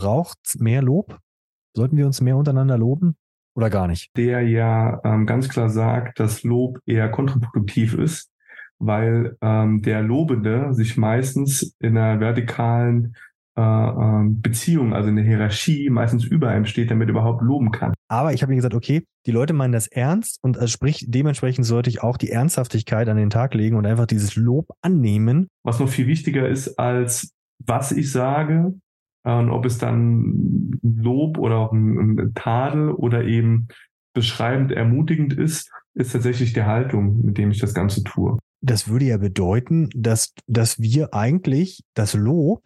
braucht mehr Lob? Sollten wir uns mehr untereinander loben oder gar nicht? Der ja ähm, ganz klar sagt, dass Lob eher kontraproduktiv ist, weil ähm, der Lobende sich meistens in einer vertikalen äh, ähm, Beziehung, also in der Hierarchie, meistens über einem steht, damit er überhaupt loben kann. Aber ich habe mir gesagt, okay, die Leute meinen das ernst und also sprich, dementsprechend sollte ich auch die Ernsthaftigkeit an den Tag legen und einfach dieses Lob annehmen. Was noch viel wichtiger ist, als was ich sage, und ob es dann Lob oder auch ein, ein Tadel oder eben beschreibend ermutigend ist, ist tatsächlich die Haltung, mit dem ich das Ganze tue. Das würde ja bedeuten, dass, dass wir eigentlich das Lob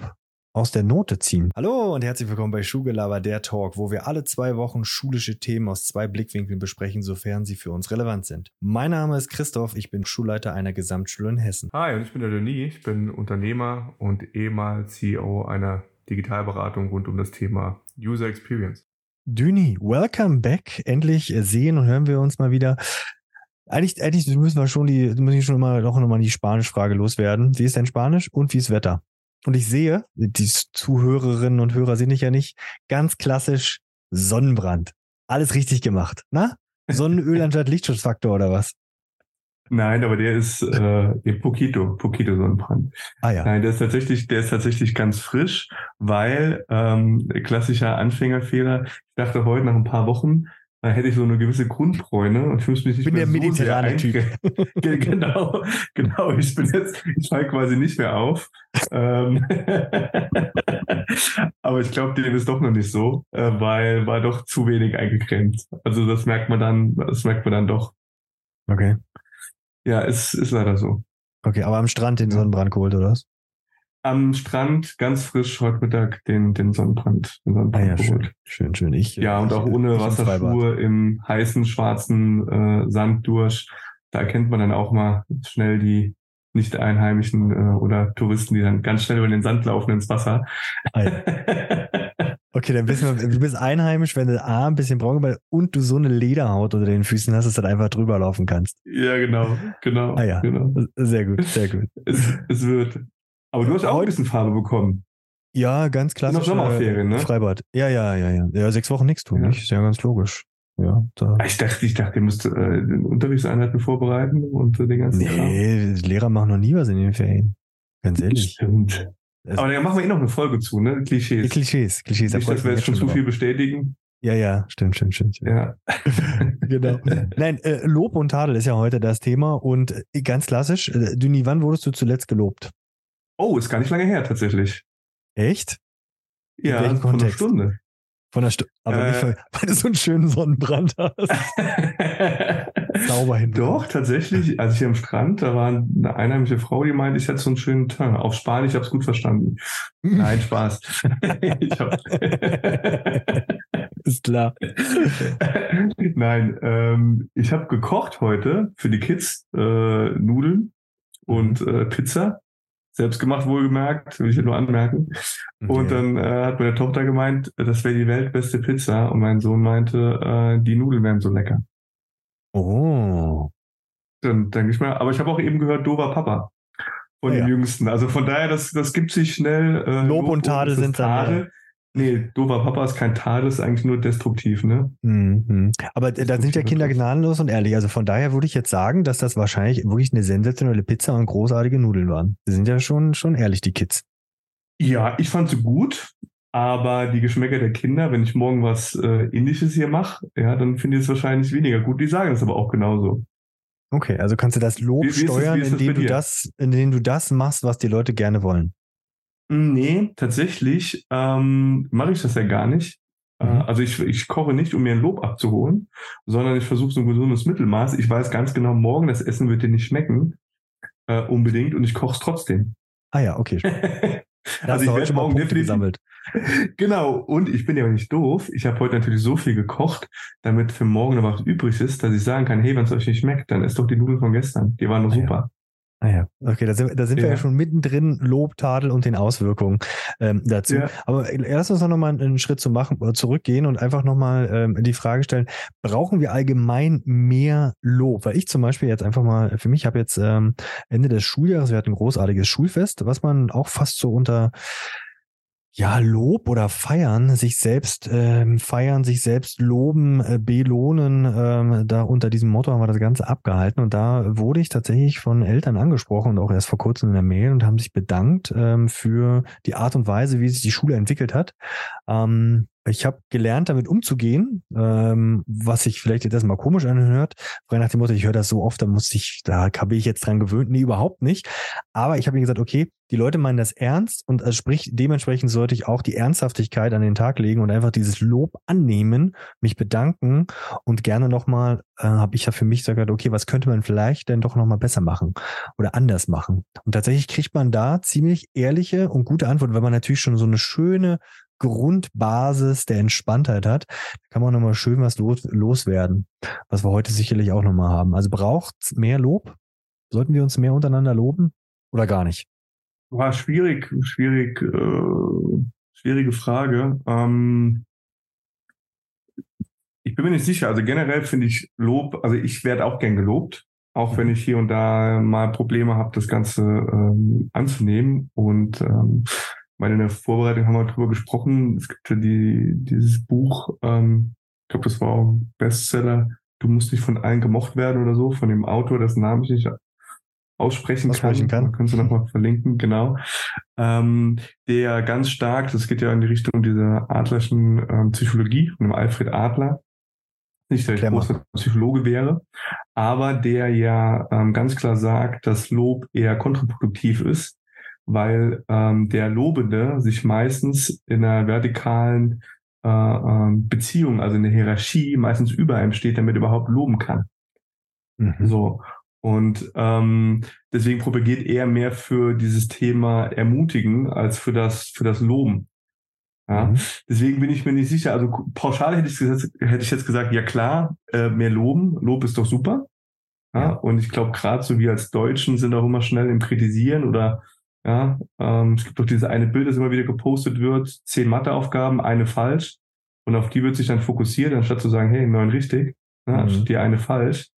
aus der Note ziehen. Hallo und herzlich willkommen bei Schulgelaber, der Talk, wo wir alle zwei Wochen schulische Themen aus zwei Blickwinkeln besprechen, sofern sie für uns relevant sind. Mein Name ist Christoph, ich bin Schulleiter einer Gesamtschule in Hessen. Hi, und ich bin der Denis, ich bin Unternehmer und ehemals CEO einer Digitalberatung rund um das Thema User Experience. Düni, welcome back. Endlich sehen und hören wir uns mal wieder. Eigentlich, eigentlich müssen wir schon die, muss ich schon mal doch nochmal die Spanisch-Frage loswerden. Wie ist dein Spanisch und wie ist Wetter? Und ich sehe, die Zuhörerinnen und Hörer sehen dich ja nicht, ganz klassisch Sonnenbrand. Alles richtig gemacht, na? Sonnenöl anstatt Lichtschutzfaktor oder was? Nein, aber der ist äh, Poquito, Poquito Sonnenbrand. Ah ja. Nein, der ist tatsächlich, der ist tatsächlich ganz frisch, weil ähm, klassischer Anfängerfehler. Ich dachte heute nach ein paar Wochen, da hätte ich so eine gewisse Grundbräune und ich muss mich nicht ich bin mehr der so mediterrane Typ. genau, genau. Ich bin jetzt, ich falle quasi nicht mehr auf. Ähm, aber ich glaube, dem ist doch noch nicht so, äh, weil war doch zu wenig eingecremt. Also das merkt man dann, das merkt man dann doch. Okay. Ja, es ist leider so. Okay, aber am Strand den Sonnenbrand geholt, oder was? am Strand ganz frisch heute Mittag den, den Sonnenbrand, den Sonnenbrand ah ja, schön, schön, schön. Ich, ja, und auch ohne Wasserschuhe im heißen, schwarzen äh, Sand durch. Da erkennt man dann auch mal schnell die nicht Einheimischen äh, oder Touristen, die dann ganz schnell über den Sand laufen ins Wasser. Ah ja. Okay, dann bist du, du bist einheimisch, wenn du A, ein bisschen braun bist und du so eine Lederhaut unter den Füßen hast, dass du dann einfach drüber laufen kannst. Ja, genau, genau. Ah ja, genau. sehr gut, sehr gut. Es, es wird. Aber du hast auch ein bisschen Farbe bekommen. Ja, ganz klar. Noch Sommerferien, ne? Freibad. Ja, ja, ja, ja. Ja, sechs Wochen nichts tun, ja. nicht? Ist ja ganz logisch. Ja, da. Ah, ich dachte, ich dachte, ihr müsst äh, Unterrichtseinheiten vorbereiten und äh, den ganzen Nee, Kram. Lehrer machen noch nie was in den Ferien. Ganz ehrlich. Stimmt. Aber da machen wir eh noch eine Folge zu, ne? Klischees. Klischees, Klischees. Nicht, dass wir jetzt schon zu viel bestätigen. Ja, ja, stimmt, stimmt, stimmt. Ja. genau. Nein, äh, Lob und Tadel ist ja heute das Thema und äh, ganz klassisch, äh, Düni, wann wurdest du zuletzt gelobt? Oh, ist gar nicht lange her tatsächlich. Echt? In ja, von Kontext? einer Stunde. Von der Stunde. Aber äh, nicht, weil, weil du so einen schönen Sonnenbrand hast. Sauber hin. Doch, tatsächlich, als ich am Strand, da war eine einheimische Frau, die meinte, ich hätte so einen schönen Teint. Auf Spanisch, ich habe es gut verstanden. Nein, Spaß. Ist klar. Nein, ähm, ich habe gekocht heute für die Kids äh, Nudeln und mhm. äh, Pizza selbst gemacht, wohlgemerkt, will ich nur anmerken. Okay. Und dann äh, hat meine Tochter gemeint, das wäre die weltbeste Pizza. Und mein Sohn meinte, äh, die Nudeln wären so lecker. Oh. Dann denke ich mal, aber ich habe auch eben gehört, dover Papa von ja, den Jüngsten. Also von daher, das, das gibt sich schnell. Äh, Lob, Lob und Tadel sind Tadel. Nee, dover Papa ist kein Tadel, ist eigentlich nur destruktiv, ne? Mhm. Aber da sind ja Kinder gnadenlos und ehrlich. Also von daher würde ich jetzt sagen, dass das wahrscheinlich wirklich eine sensationelle Pizza und großartige Nudeln waren. Die sind ja schon, schon ehrlich, die Kids. Ja, ich fand sie gut, aber die Geschmäcker der Kinder, wenn ich morgen was äh, Indisches hier mache, ja, dann finde ich es wahrscheinlich weniger gut. Die sagen es aber auch genauso. Okay, also kannst du das Lob wie, wie steuern, das, indem du das, indem du das machst, was die Leute gerne wollen. Nee, tatsächlich ähm, mache ich das ja gar nicht. Äh, mhm. Also ich, ich koche nicht, um mir ein Lob abzuholen, sondern ich versuche so ein gesundes Mittelmaß. Ich weiß ganz genau, morgen das Essen wird dir nicht schmecken äh, unbedingt und ich koche es trotzdem. Ah ja, okay. also ich werde morgen definitiv gesammelt. Genau, und ich bin ja nicht doof. Ich habe heute natürlich so viel gekocht, damit für morgen noch was übrig ist, dass ich sagen kann, hey, wenn es euch nicht schmeckt, dann ist doch die Nudeln von gestern. Die waren noch ah, super. Ah ja, okay, da sind, da sind ja. wir ja schon mittendrin, Lob, Tadel und den Auswirkungen ähm, dazu. Ja. Aber lass uns noch mal einen Schritt zu machen, äh, zurückgehen und einfach nochmal ähm, die Frage stellen, brauchen wir allgemein mehr Lob? Weil ich zum Beispiel jetzt einfach mal, für mich habe jetzt ähm, Ende des Schuljahres, wir hatten ein großartiges Schulfest, was man auch fast so unter ja, Lob oder feiern, sich selbst ähm, feiern, sich selbst loben, äh, belohnen. Ähm, da unter diesem Motto haben wir das Ganze abgehalten und da wurde ich tatsächlich von Eltern angesprochen und auch erst vor kurzem in der Mail und haben sich bedankt ähm, für die Art und Weise, wie sich die Schule entwickelt hat. Ähm, ich habe gelernt, damit umzugehen, ähm, was sich vielleicht jetzt erstmal komisch anhört. Frei nach dem Motto, ich höre das so oft, da muss ich, da habe ich jetzt dran gewöhnt. Nee, überhaupt nicht. Aber ich habe mir gesagt, okay, die Leute meinen das ernst und also sprich, dementsprechend sollte ich auch die Ernsthaftigkeit an den Tag legen und einfach dieses Lob annehmen, mich bedanken und gerne nochmal, äh, habe ich ja für mich gesagt, okay, was könnte man vielleicht denn doch nochmal besser machen oder anders machen? Und tatsächlich kriegt man da ziemlich ehrliche und gute Antworten, weil man natürlich schon so eine schöne Grundbasis der Entspanntheit hat, kann man nochmal schön was los, loswerden, was wir heute sicherlich auch nochmal haben. Also braucht mehr Lob? Sollten wir uns mehr untereinander loben oder gar nicht? War schwierig, schwierig, äh, schwierige Frage. Ähm, ich bin mir nicht sicher. Also generell finde ich Lob, also ich werde auch gern gelobt, auch wenn ich hier und da mal Probleme habe, das Ganze ähm, anzunehmen. Und ähm, meine, in der Vorbereitung haben wir darüber gesprochen. Es gibt ja die, dieses Buch, ähm, ich glaube, das war auch ein Bestseller. Du musst nicht von allen gemocht werden oder so, von dem Autor, dessen Namen ich nicht aussprechen, aussprechen kann. kann. Kannst du nochmal verlinken, genau. Ähm, der ganz stark, das geht ja in die Richtung dieser adlerschen ähm, Psychologie von dem Alfred Adler. Nicht, der große Psychologe wäre, aber der ja ähm, ganz klar sagt, dass Lob eher kontraproduktiv ist, weil ähm, der Lobende sich meistens in einer vertikalen äh, äh, Beziehung, also in der Hierarchie, meistens über einem steht, damit er überhaupt loben kann. Mhm. So. Und ähm, deswegen propagiert er mehr für dieses Thema Ermutigen als für das, für das Loben. Ja, mhm. deswegen bin ich mir nicht sicher. Also pauschal hätte ich, gesagt, hätte ich jetzt gesagt, ja klar, äh, mehr loben. Lob ist doch super. Ja, ja. Und ich glaube, gerade so wir als Deutschen sind auch immer schnell im Kritisieren oder ja, ähm, es gibt doch diese eine Bild, das immer wieder gepostet wird, zehn Matheaufgaben, eine falsch. Und auf die wird sich dann fokussiert, anstatt zu sagen, hey, neun richtig, ja, mhm. die eine falsch.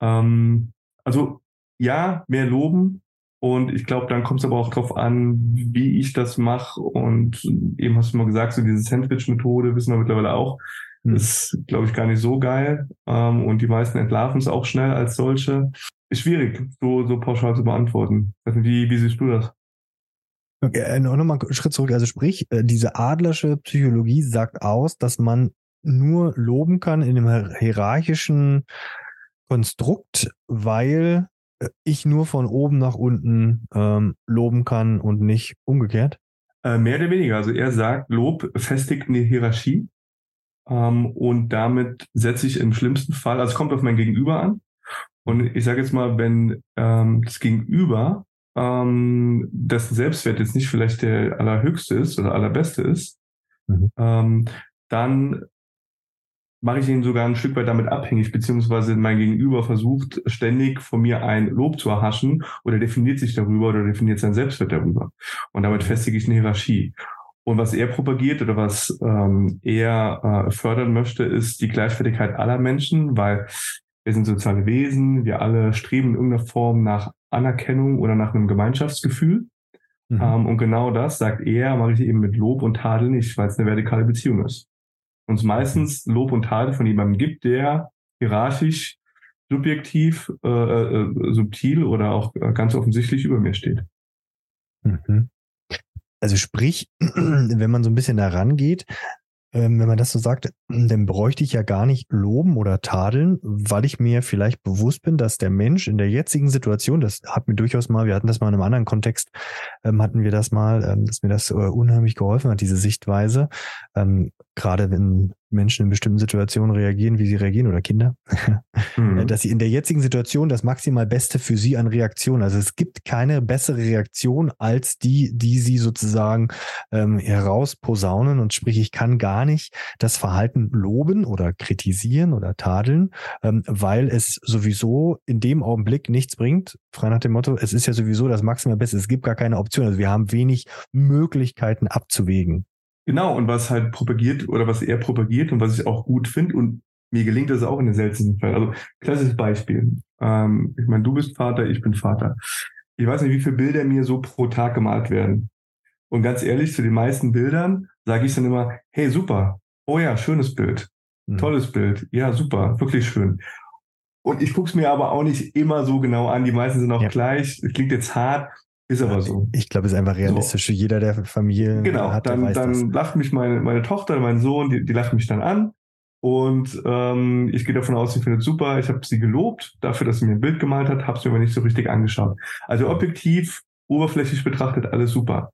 Ähm, also ja, mehr loben. Und ich glaube, dann kommt es aber auch drauf an, wie ich das mache. Und eben hast du mal gesagt, so diese Sandwich-Methode wissen wir mittlerweile auch. Mhm. Ist, glaube ich, gar nicht so geil. Ähm, und die meisten entlarven es auch schnell als solche ist schwierig, so, so pauschal zu beantworten. Wie, wie siehst du das? Okay, äh, noch mal einen Schritt zurück. Also sprich, äh, diese adlersche Psychologie sagt aus, dass man nur loben kann in einem hierarchischen Konstrukt, weil äh, ich nur von oben nach unten ähm, loben kann und nicht umgekehrt? Äh, mehr oder weniger. Also er sagt, Lob festigt eine Hierarchie ähm, und damit setze ich im schlimmsten Fall, also es kommt auf mein Gegenüber an, und ich sage jetzt mal, wenn ähm, das Gegenüber, ähm, dessen Selbstwert jetzt nicht vielleicht der allerhöchste ist oder allerbeste ist, mhm. ähm, dann mache ich ihn sogar ein Stück weit damit abhängig, beziehungsweise mein Gegenüber versucht ständig von mir ein Lob zu erhaschen oder definiert sich darüber oder definiert sein Selbstwert darüber. Und damit festige ich eine Hierarchie. Und was er propagiert oder was ähm, er äh, fördern möchte, ist die Gleichwertigkeit aller Menschen, weil wir sind soziale Wesen, wir alle streben in irgendeiner Form nach Anerkennung oder nach einem Gemeinschaftsgefühl. Mhm. Ähm, und genau das, sagt er, mache ich eben mit Lob und Tadel nicht, weil es eine vertikale Beziehung ist. Und es meistens Lob und Tadel von jemandem gibt, der hierarchisch, subjektiv, äh, äh, subtil oder auch äh, ganz offensichtlich über mir steht. Mhm. Also sprich, wenn man so ein bisschen da rangeht, wenn man das so sagt, dann bräuchte ich ja gar nicht loben oder tadeln, weil ich mir vielleicht bewusst bin, dass der Mensch in der jetzigen Situation, das hat mir durchaus mal, wir hatten das mal in einem anderen Kontext, ähm, hatten wir das mal, ähm, dass mir das äh, unheimlich geholfen hat, diese Sichtweise. Ähm, gerade wenn Menschen in bestimmten Situationen reagieren, wie sie reagieren oder Kinder, mhm. dass sie in der jetzigen Situation das maximal Beste für sie an Reaktion, also es gibt keine bessere Reaktion als die, die sie sozusagen ähm, herausposaunen. Und sprich, ich kann gar nicht das Verhalten loben oder kritisieren oder tadeln, ähm, weil es sowieso in dem Augenblick nichts bringt, frei nach dem Motto, es ist ja sowieso das maximal Beste, es gibt gar keine Option, also wir haben wenig Möglichkeiten abzuwägen. Genau, und was halt propagiert oder was er propagiert und was ich auch gut finde und mir gelingt das auch in den seltensten Fällen. Also klassisches Beispiel. Ähm, ich meine, du bist Vater, ich bin Vater. Ich weiß nicht, wie viele Bilder mir so pro Tag gemalt werden. Und ganz ehrlich, zu den meisten Bildern sage ich dann immer, hey, super, oh ja, schönes Bild, mhm. tolles Bild, ja, super, wirklich schön. Und ich gucke es mir aber auch nicht immer so genau an. Die meisten sind auch ja. gleich. Es klingt jetzt hart, ist aber so. Ich glaube, es ist einfach realistisch. So. Jeder der Familie genau, hat, dann, dann lacht mich meine, meine Tochter, mein Sohn, die, die lachen mich dann an. Und ähm, ich gehe davon aus, sie findet super. Ich habe sie gelobt dafür, dass sie mir ein Bild gemalt hat, habe es mir aber nicht so richtig angeschaut. Also objektiv, oberflächlich betrachtet, alles super.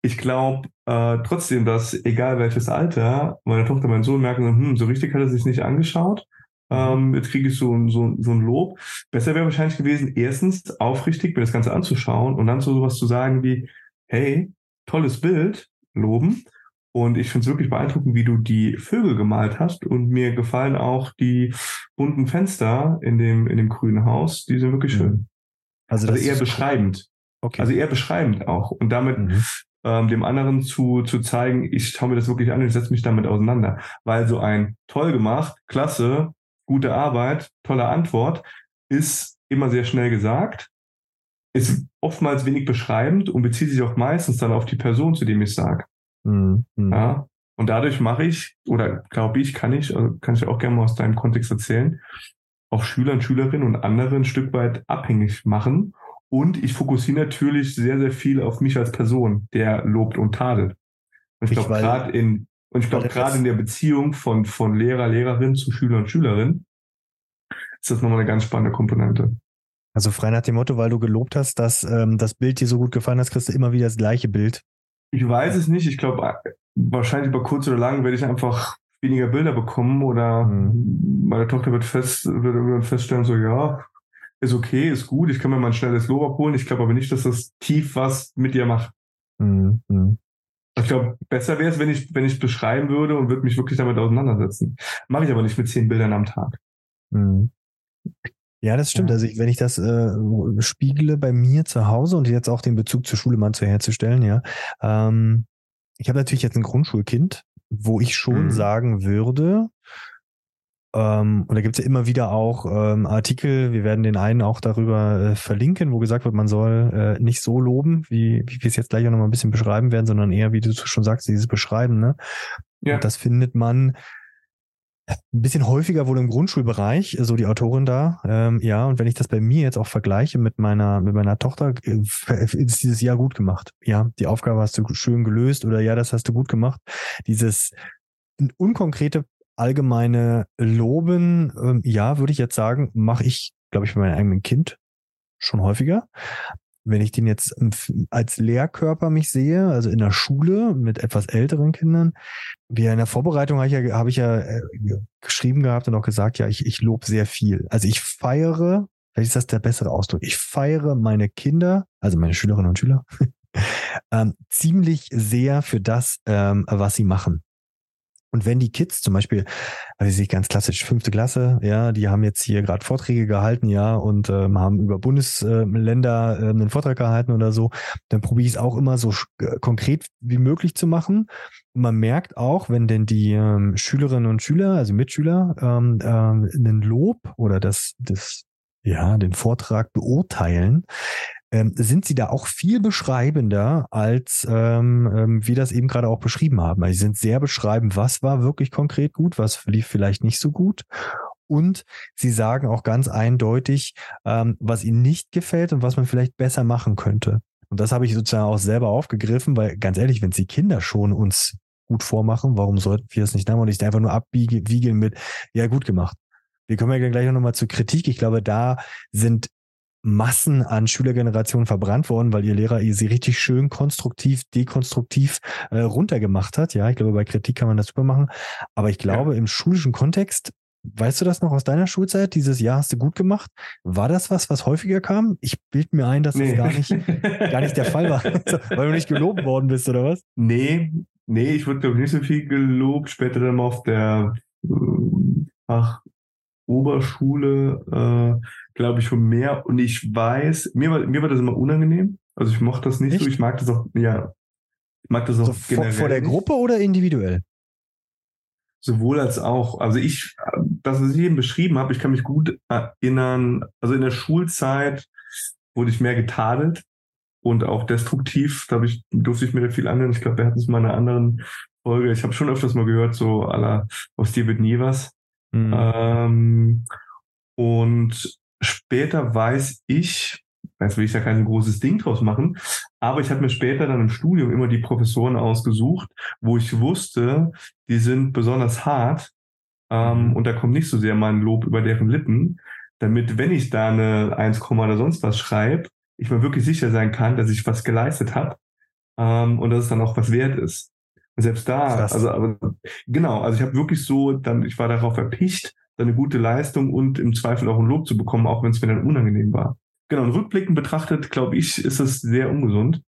Ich glaube äh, trotzdem, dass egal welches Alter, meine Tochter, mein Sohn merken, hm, so richtig hat er sich nicht angeschaut. Ähm, jetzt kriege ich so, so, so ein Lob. Besser wäre wahrscheinlich gewesen, erstens aufrichtig mir das Ganze anzuschauen und dann so sowas zu sagen wie, hey, tolles Bild, loben. Und ich finde es wirklich beeindruckend, wie du die Vögel gemalt hast. Und mir gefallen auch die bunten Fenster in dem, in dem grünen Haus. Die sind wirklich schön. Also, also eher beschreibend. Okay. Also eher beschreibend auch. Und damit mhm. ähm, dem anderen zu, zu zeigen, ich schaue mir das wirklich an und ich setze mich damit auseinander. Weil so ein toll gemacht, klasse, gute Arbeit, tolle Antwort ist immer sehr schnell gesagt, ist oftmals wenig beschreibend und bezieht sich auch meistens dann auf die Person, zu dem ich sage. Mhm. Ja, und dadurch mache ich, oder glaube ich, kann ich, also kann ich auch gerne mal aus deinem Kontext erzählen, auch Schülern, Schülerinnen und andere ein Stück weit abhängig machen. Und ich fokussiere natürlich sehr, sehr viel auf mich als Person, der lobt und tadelt. Und ich, ich glaube, gerade in, und ich glaube, gerade in der Beziehung von, von Lehrer, Lehrerin zu Schüler und Schülerin ist das nochmal eine ganz spannende Komponente. Also frei nach dem Motto, weil du gelobt hast, dass ähm, das Bild dir so gut gefallen hat, kriegst du immer wieder das gleiche Bild. Ich weiß es nicht. Ich glaube, wahrscheinlich über kurz oder lang werde ich einfach weniger Bilder bekommen oder mhm. meine Tochter wird fest, wird irgendwann feststellen, so, ja, ist okay, ist gut, ich kann mir mal ein schnelles Lob abholen. Ich glaube aber nicht, dass das tief was mit dir macht. Mhm. Ich glaube, besser wäre es, wenn ich, wenn ich beschreiben würde und würde mich wirklich damit auseinandersetzen. Mache ich aber nicht mit zehn Bildern am Tag. Mhm. Ja, das stimmt. Ja. Also ich, wenn ich das äh, spiegle bei mir zu Hause und jetzt auch den Bezug zur Schule mal zu herzustellen, ja. Ähm, ich habe natürlich jetzt ein Grundschulkind, wo ich schon mhm. sagen würde, ähm, und da gibt es ja immer wieder auch ähm, Artikel, wir werden den einen auch darüber äh, verlinken, wo gesagt wird, man soll äh, nicht so loben, wie, wie wir es jetzt gleich auch nochmal ein bisschen beschreiben werden, sondern eher, wie du schon sagst, dieses Beschreiben. Ne? Ja. Und das findet man ein bisschen häufiger wohl im Grundschulbereich, so die Autorin da. Ähm, ja, und wenn ich das bei mir jetzt auch vergleiche mit meiner, mit meiner Tochter, äh, ist dieses Jahr gut gemacht. Ja, die Aufgabe hast du schön gelöst oder ja, das hast du gut gemacht. Dieses unkonkrete allgemeine Loben, ähm, ja, würde ich jetzt sagen, mache ich, glaube ich, bei meinem eigenen Kind schon häufiger wenn ich den jetzt als Lehrkörper mich sehe, also in der Schule mit etwas älteren Kindern, wie in der Vorbereitung habe ich ja, habe ich ja äh, geschrieben gehabt und auch gesagt, ja, ich, ich lobe sehr viel. Also ich feiere, vielleicht ist das der bessere Ausdruck, ich feiere meine Kinder, also meine Schülerinnen und Schüler, ähm, ziemlich sehr für das, ähm, was sie machen. Und wenn die Kids zum Beispiel, also ich ganz klassisch fünfte Klasse, ja, die haben jetzt hier gerade Vorträge gehalten, ja, und ähm, haben über Bundesländer äh, einen Vortrag gehalten oder so, dann probiere ich es auch immer so äh, konkret wie möglich zu machen. Man merkt auch, wenn denn die ähm, Schülerinnen und Schüler, also Mitschüler, ähm, äh, einen Lob oder das, das ja, den Vortrag beurteilen, ähm, sind sie da auch viel beschreibender, als ähm, ähm, wir das eben gerade auch beschrieben haben. Also sie sind sehr beschreibend, was war wirklich konkret gut, was lief vielleicht nicht so gut. Und sie sagen auch ganz eindeutig, ähm, was ihnen nicht gefällt und was man vielleicht besser machen könnte. Und das habe ich sozusagen auch selber aufgegriffen, weil ganz ehrlich, wenn die Kinder schon uns gut vormachen, warum sollten wir es nicht haben und nicht einfach nur abwiegeln mit, ja, gut gemacht. Wir kommen ja gleich noch mal zur Kritik. Ich glaube, da sind Massen an Schülergenerationen verbrannt worden, weil ihr Lehrer sie richtig schön konstruktiv, dekonstruktiv äh, runtergemacht hat. Ja, ich glaube, bei Kritik kann man das super machen. Aber ich glaube, ja. im schulischen Kontext, weißt du das noch aus deiner Schulzeit? Dieses Jahr hast du gut gemacht. War das was, was häufiger kam? Ich bild mir ein, dass nee. das gar nicht, gar nicht der Fall war, weil du nicht gelobt worden bist, oder was? Nee, nee, ich wurde, glaube ich, nicht so viel gelobt. Später dann auf der Fach Oberschule, äh, glaube ich, schon mehr. Und ich weiß, mir war, mir war das immer unangenehm. Also ich mochte das nicht Echt? so. Ich mag das auch, ja. Ich mag das auch also generell. Vor, vor der Gruppe oder individuell? Sowohl als auch. Also ich, das, was ich eben beschrieben habe, ich kann mich gut erinnern, also in der Schulzeit wurde ich mehr getadelt und auch destruktiv. Da ich, durfte ich mir da viel anhören. Ich glaube, wir hatten es mal in einer anderen Folge. Ich habe schon öfters mal gehört, so aller aus dir wird nie was. Mhm. Ähm, und später weiß ich, jetzt will ich da kein großes Ding draus machen, aber ich habe mir später dann im Studium immer die Professoren ausgesucht, wo ich wusste, die sind besonders hart ähm, mhm. und da kommt nicht so sehr mein Lob über deren Lippen, damit, wenn ich da eine 1, oder sonst was schreibe, ich mir wirklich sicher sein kann, dass ich was geleistet habe ähm, und dass es dann auch was wert ist. Und selbst da, Krass. also aber, genau, also ich habe wirklich so, dann ich war darauf erpicht, dann eine gute Leistung und im Zweifel auch ein Lob zu bekommen, auch wenn es mir dann unangenehm war. Genau, und rückblickend betrachtet, glaube ich, ist es sehr ungesund.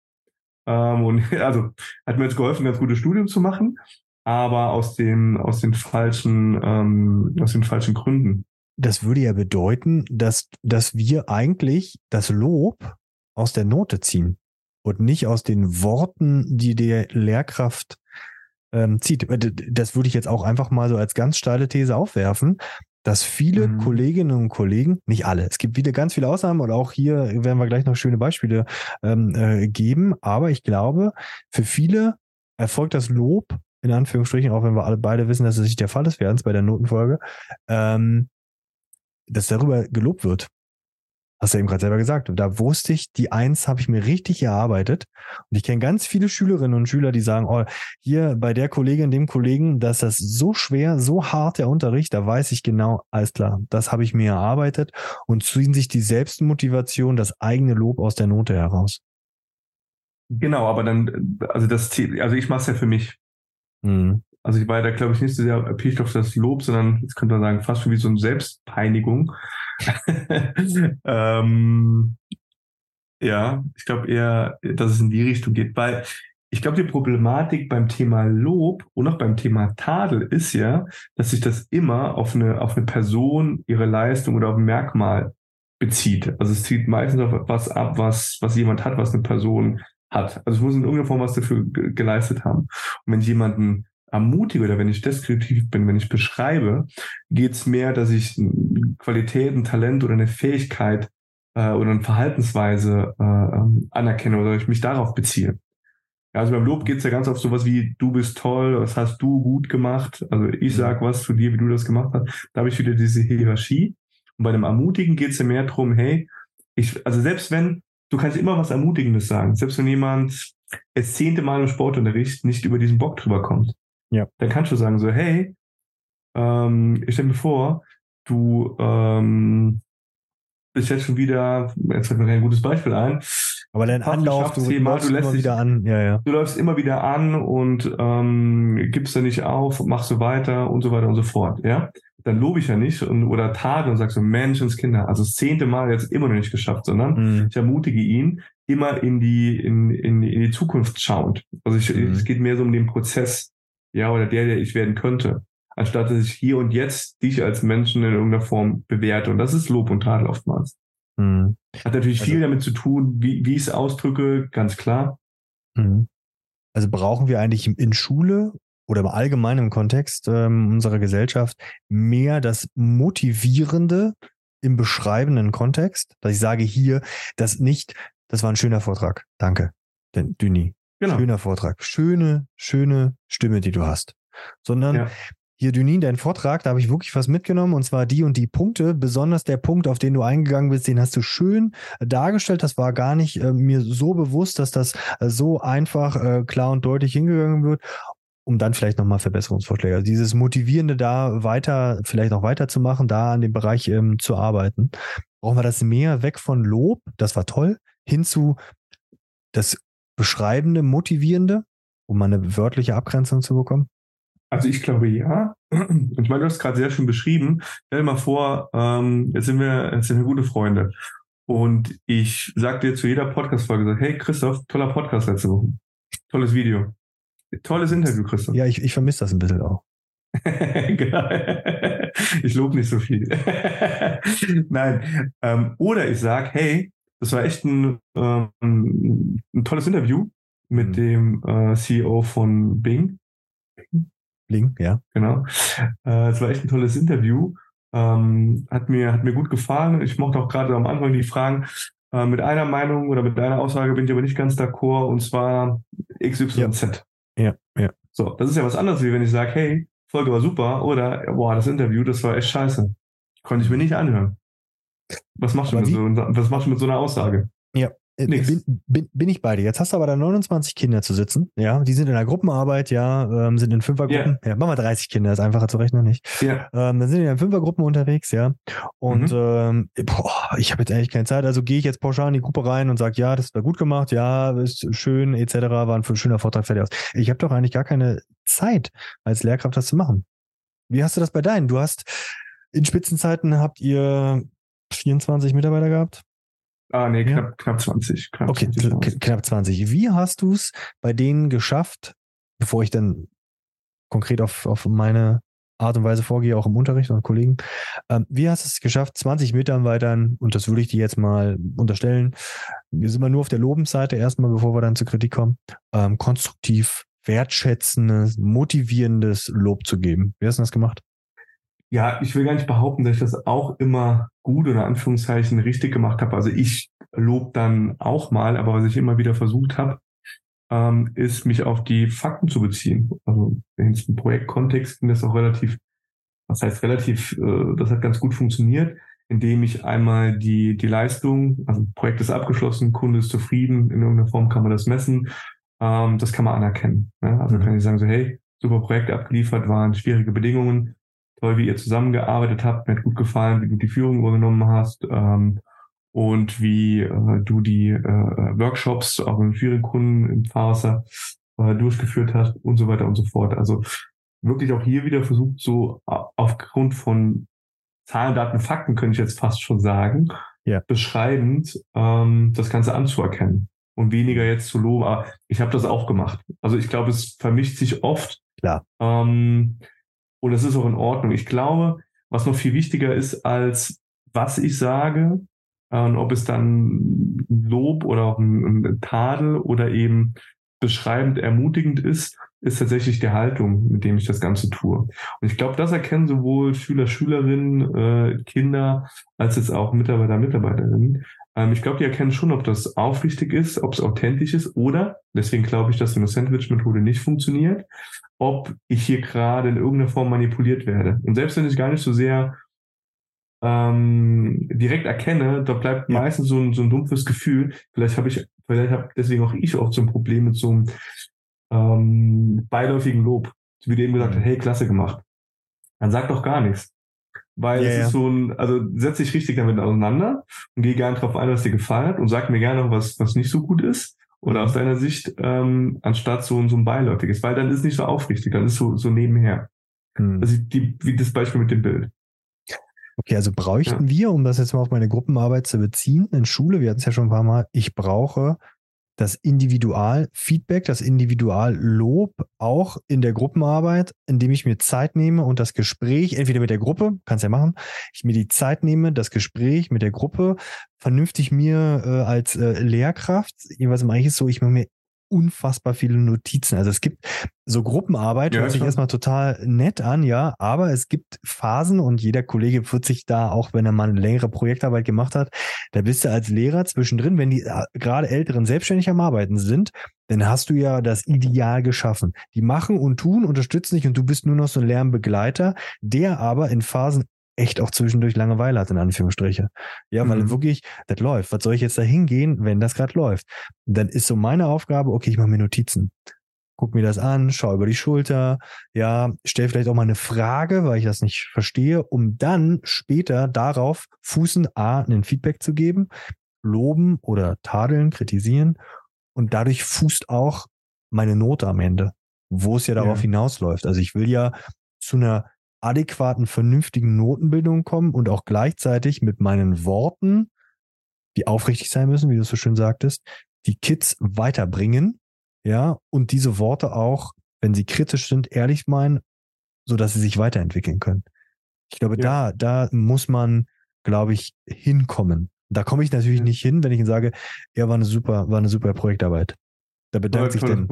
Ähm, und also hat mir jetzt geholfen, ein ganz gutes Studium zu machen, aber aus den, aus den falschen, ähm, aus den falschen Gründen. Das würde ja bedeuten, dass, dass wir eigentlich das Lob aus der Note ziehen und nicht aus den Worten, die der Lehrkraft ähm, zieht. Das würde ich jetzt auch einfach mal so als ganz steile These aufwerfen, dass viele mhm. Kolleginnen und Kollegen, nicht alle, es gibt wieder ganz viele Ausnahmen und auch hier werden wir gleich noch schöne Beispiele ähm, äh, geben, aber ich glaube, für viele erfolgt das Lob, in Anführungsstrichen, auch wenn wir alle beide wissen, dass es nicht der Fall ist, während es bei der Notenfolge, ähm, dass darüber gelobt wird. Hast du eben gerade selber gesagt. Und da wusste ich, die Eins habe ich mir richtig erarbeitet. Und ich kenne ganz viele Schülerinnen und Schüler, die sagen, oh, hier bei der Kollegin, dem Kollegen, dass das so schwer, so hart der Unterricht, da weiß ich genau, alles klar, das habe ich mir erarbeitet und ziehen sich die Selbstmotivation, das eigene Lob aus der Note heraus. Genau, aber dann, also das Ziel, also ich mache es ja für mich. Mhm. Also ich war da, glaube ich, nicht so sehr erpicht auf das Lob, sondern jetzt könnte man sagen, fast wie so eine Selbstpeinigung. ähm, ja, ich glaube eher, dass es in die Richtung geht, weil ich glaube, die Problematik beim Thema Lob und auch beim Thema Tadel ist ja, dass sich das immer auf eine, auf eine Person, ihre Leistung oder auf ein Merkmal bezieht. Also es zieht meistens auf was ab, was, was jemand hat, was eine Person hat. Also es muss in irgendeiner Form was dafür geleistet haben. Und wenn ich jemanden ermutige oder wenn ich deskriptiv bin, wenn ich beschreibe, geht es mehr, dass ich Qualität, ein Talent oder eine Fähigkeit äh, oder eine Verhaltensweise äh, ähm, anerkenne oder ich mich darauf beziehe. Ja, also beim Lob geht es ja ganz oft sowas wie, du bist toll, was hast du gut gemacht. Also ich sag was zu dir, wie du das gemacht hast. Da habe ich wieder diese Hierarchie. Und bei dem Ermutigen geht es ja mehr darum, hey, ich, also selbst wenn, du kannst immer was Ermutigendes sagen, selbst wenn jemand das zehnte Mal im Sportunterricht nicht über diesen Bock drüber kommt, ja. Dann kannst du sagen so, hey, ähm, ich stelle mir vor, du ähm, bist jetzt schon wieder, jetzt fällt mir kein gutes Beispiel ein. Aber dein Anlauf, du, Thema, du lässt dich, wieder an. Ja, ja. Du läufst immer wieder an und ähm, gibst da nicht auf, machst so weiter und so weiter und so fort. Ja, dann lobe ich ja nicht und, oder tate und sag so Menschenskinder, also das zehnte Mal jetzt immer noch nicht geschafft, sondern mhm. ich ermutige ihn immer in die in, in, in die Zukunft schauend. Also ich, mhm. es geht mehr so um den Prozess ja, oder der, der ich werden könnte, anstatt dass ich hier und jetzt dich als Menschen in irgendeiner Form bewerte. Und das ist Lob und Tadel oftmals. Mhm. Hat natürlich also, viel damit zu tun, wie, wie ich es ausdrücke, ganz klar. Mhm. Also brauchen wir eigentlich in Schule oder im allgemeinen Kontext ähm, unserer Gesellschaft mehr das Motivierende im beschreibenden Kontext, dass ich sage hier, das nicht, das war ein schöner Vortrag, danke, denn Düni. Genau. Schöner Vortrag. Schöne, schöne Stimme, die du hast. Sondern ja. Hier, Dünin, dein Vortrag, da habe ich wirklich was mitgenommen und zwar die und die Punkte. Besonders der Punkt, auf den du eingegangen bist, den hast du schön dargestellt. Das war gar nicht äh, mir so bewusst, dass das äh, so einfach, äh, klar und deutlich hingegangen wird um dann vielleicht nochmal Verbesserungsvorschläge. Also dieses Motivierende da weiter, vielleicht auch weiterzumachen, da an dem Bereich ähm, zu arbeiten. Brauchen wir das mehr weg von Lob, das war toll, hin zu das beschreibende, motivierende, um mal eine wörtliche Abgrenzung zu bekommen? Also ich glaube ja. Und ich meine, du hast gerade sehr schön beschrieben. Stell dir mal vor, ähm, jetzt sind wir, jetzt sind wir gute Freunde. Und ich sage dir zu jeder Podcast-Folge so, hey Christoph, toller Podcast letzte Woche. Tolles Video. Tolles Interview, Christoph. Ja, ich, ich vermisse das ein bisschen auch. ich lobe nicht so viel. Nein. Ähm, oder ich sage, hey, das war echt ein, ähm, ein tolles Interview mit mhm. dem äh, CEO von Bing. Bing, ja. Genau. Äh, es war echt ein tolles Interview. Ähm, hat mir hat mir gut gefallen. Ich mochte auch gerade am Anfang die Fragen. Äh, mit einer Meinung oder mit einer Aussage bin ich aber nicht ganz d'accord und zwar XYZ. Ja, ja. So, das ist ja was anderes, wie wenn ich sage, hey, Folge war super oder boah, das Interview, das war echt scheiße. Konnte ich mir nicht anhören. Was machst, du mit, so, was machst du mit so einer Aussage? Ja, bin, bin, bin, ich bei dir. Jetzt hast du aber da 29 Kinder zu sitzen. Ja, die sind in der Gruppenarbeit, ja, ähm, sind in Fünfergruppen. Yeah. Ja, machen wir 30 Kinder, ist einfacher zu rechnen, nicht? Ja. Ähm, dann sind die in Fünfergruppen unterwegs, ja. Und mhm. ähm, boah, ich habe jetzt eigentlich keine Zeit. Also gehe ich jetzt pauschal in die Gruppe rein und sage, ja, das war gut gemacht, ja, ist schön, etc. War ein schöner Vortrag fertig aus. Ich habe doch eigentlich gar keine Zeit, als Lehrkraft das zu machen. Wie hast du das bei deinen? Du hast in Spitzenzeiten habt ihr 24 Mitarbeiter gehabt? Ah, nee, knapp, ja. knapp 20. Knapp okay, 20 knapp 20. Wie hast du es bei denen geschafft, bevor ich dann konkret auf, auf meine Art und Weise vorgehe, auch im Unterricht und Kollegen, ähm, wie hast du es geschafft, 20 Mitarbeitern, und das würde ich dir jetzt mal unterstellen, wir sind mal nur auf der Lobensseite erstmal, bevor wir dann zur Kritik kommen, ähm, konstruktiv, wertschätzendes, motivierendes Lob zu geben. Wie hast du das gemacht? Ja, ich will gar nicht behaupten, dass ich das auch immer gut oder Anführungszeichen richtig gemacht habe. Also ich lob dann auch mal, aber was ich immer wieder versucht habe, ähm, ist mich auf die Fakten zu beziehen. Also in diesem Projektkontext ging das auch relativ, was heißt relativ, äh, das hat ganz gut funktioniert, indem ich einmal die, die Leistung, also Projekt ist abgeschlossen, Kunde ist zufrieden, in irgendeiner Form kann man das messen, ähm, das kann man anerkennen. Ne? Also mhm. kann ich sagen so, hey, super Projekt abgeliefert, waren schwierige Bedingungen, toll, wie ihr zusammengearbeitet habt. Mir hat gut gefallen, wie du die Führung übernommen hast ähm, und wie äh, du die äh, Workshops auch mit schwierigen Kunden im Farser äh, durchgeführt hast und so weiter und so fort. Also wirklich auch hier wieder versucht, so aufgrund von Zahlen, Daten, Fakten, könnte ich jetzt fast schon sagen, ja. beschreibend ähm, das Ganze anzuerkennen und weniger jetzt zu loben. Aber ich habe das auch gemacht. Also ich glaube, es vermischt sich oft. Klar. Ähm, und es ist auch in Ordnung. Ich glaube, was noch viel wichtiger ist als was ich sage, und ob es dann Lob oder auch ein, ein Tadel oder eben beschreibend ermutigend ist, ist tatsächlich die Haltung, mit dem ich das Ganze tue. Und ich glaube, das erkennen sowohl Schüler, Schülerinnen, äh, Kinder als jetzt auch Mitarbeiter, Mitarbeiterinnen. Ähm, ich glaube, die erkennen schon, ob das aufrichtig ist, ob es authentisch ist oder, deswegen glaube ich, dass so eine Sandwich-Methode nicht funktioniert, ob ich hier gerade in irgendeiner Form manipuliert werde. Und selbst wenn ich gar nicht so sehr ähm, direkt erkenne, da bleibt ja. meistens so ein, so ein dumpfes Gefühl. Vielleicht habe ich, vielleicht habe deswegen auch ich oft so ein Problem mit so einem ähm, beiläufigen Lob. Wie du eben gesagt mhm. hast, hey, klasse gemacht. Dann sag doch gar nichts. Weil ja, es ist so ein, also setz dich richtig damit auseinander und geh gerne drauf ein, was dir gefallen hat und sag mir gerne noch, was, was nicht so gut ist. Oder aus deiner Sicht, ähm, anstatt so, so ein beiläufiges, weil dann ist nicht so aufrichtig, dann ist so, so nebenher. Mhm. Also die, wie das Beispiel mit dem Bild. Okay, also bräuchten ja. wir, um das jetzt mal auf meine Gruppenarbeit zu beziehen, in Schule, wir hatten es ja schon ein paar Mal, ich brauche das Individualfeedback, das Individuallob auch in der Gruppenarbeit, indem ich mir Zeit nehme und das Gespräch, entweder mit der Gruppe, kannst ja machen, ich mir die Zeit nehme, das Gespräch mit der Gruppe vernünftig mir äh, als äh, Lehrkraft, jeweils mache ich es so, ich mache mir unfassbar viele Notizen. Also es gibt so Gruppenarbeit, ja, hört sich erstmal total nett an, ja, aber es gibt Phasen und jeder Kollege wird sich da, auch wenn er mal eine längere Projektarbeit gemacht hat, da bist du als Lehrer zwischendrin, wenn die äh, gerade Älteren selbstständig am Arbeiten sind, dann hast du ja das Ideal geschaffen. Die machen und tun, unterstützen dich und du bist nur noch so ein Lernbegleiter, der aber in Phasen echt auch zwischendurch Langeweile hat, in Anführungsstriche. Ja, weil mhm. wirklich, das läuft. Was soll ich jetzt da hingehen, wenn das gerade läuft? Dann ist so meine Aufgabe, okay, ich mache mir Notizen. Guck mir das an, schau über die Schulter, ja, stell vielleicht auch mal eine Frage, weil ich das nicht verstehe, um dann später darauf fußen, A, ein Feedback zu geben, loben oder tadeln, kritisieren und dadurch fußt auch meine Note am Ende, wo es ja darauf ja. hinausläuft. Also ich will ja zu einer adäquaten, vernünftigen Notenbildung kommen und auch gleichzeitig mit meinen Worten, die aufrichtig sein müssen, wie du so schön sagtest, die Kids weiterbringen, ja, und diese Worte auch, wenn sie kritisch sind, ehrlich meinen, so dass sie sich weiterentwickeln können. Ich glaube, ja. da, da muss man, glaube ich, hinkommen. Da komme ich natürlich ja. nicht hin, wenn ich Ihnen sage, ja, war eine super, war eine super Projektarbeit. Da bedankt sich dann,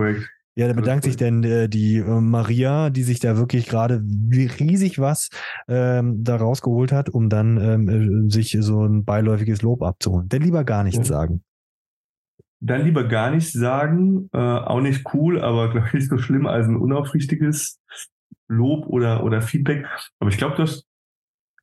Ja, da bedankt sich denn äh, die äh, Maria, die sich da wirklich gerade riesig was ähm, da rausgeholt hat, um dann ähm, äh, sich so ein beiläufiges Lob abzuholen. Denn lieber gar nichts ja. sagen. Dann lieber gar nichts sagen, äh, auch nicht cool, aber glaube ich nicht so schlimm als ein unaufrichtiges Lob oder, oder Feedback. Aber ich glaube, du hast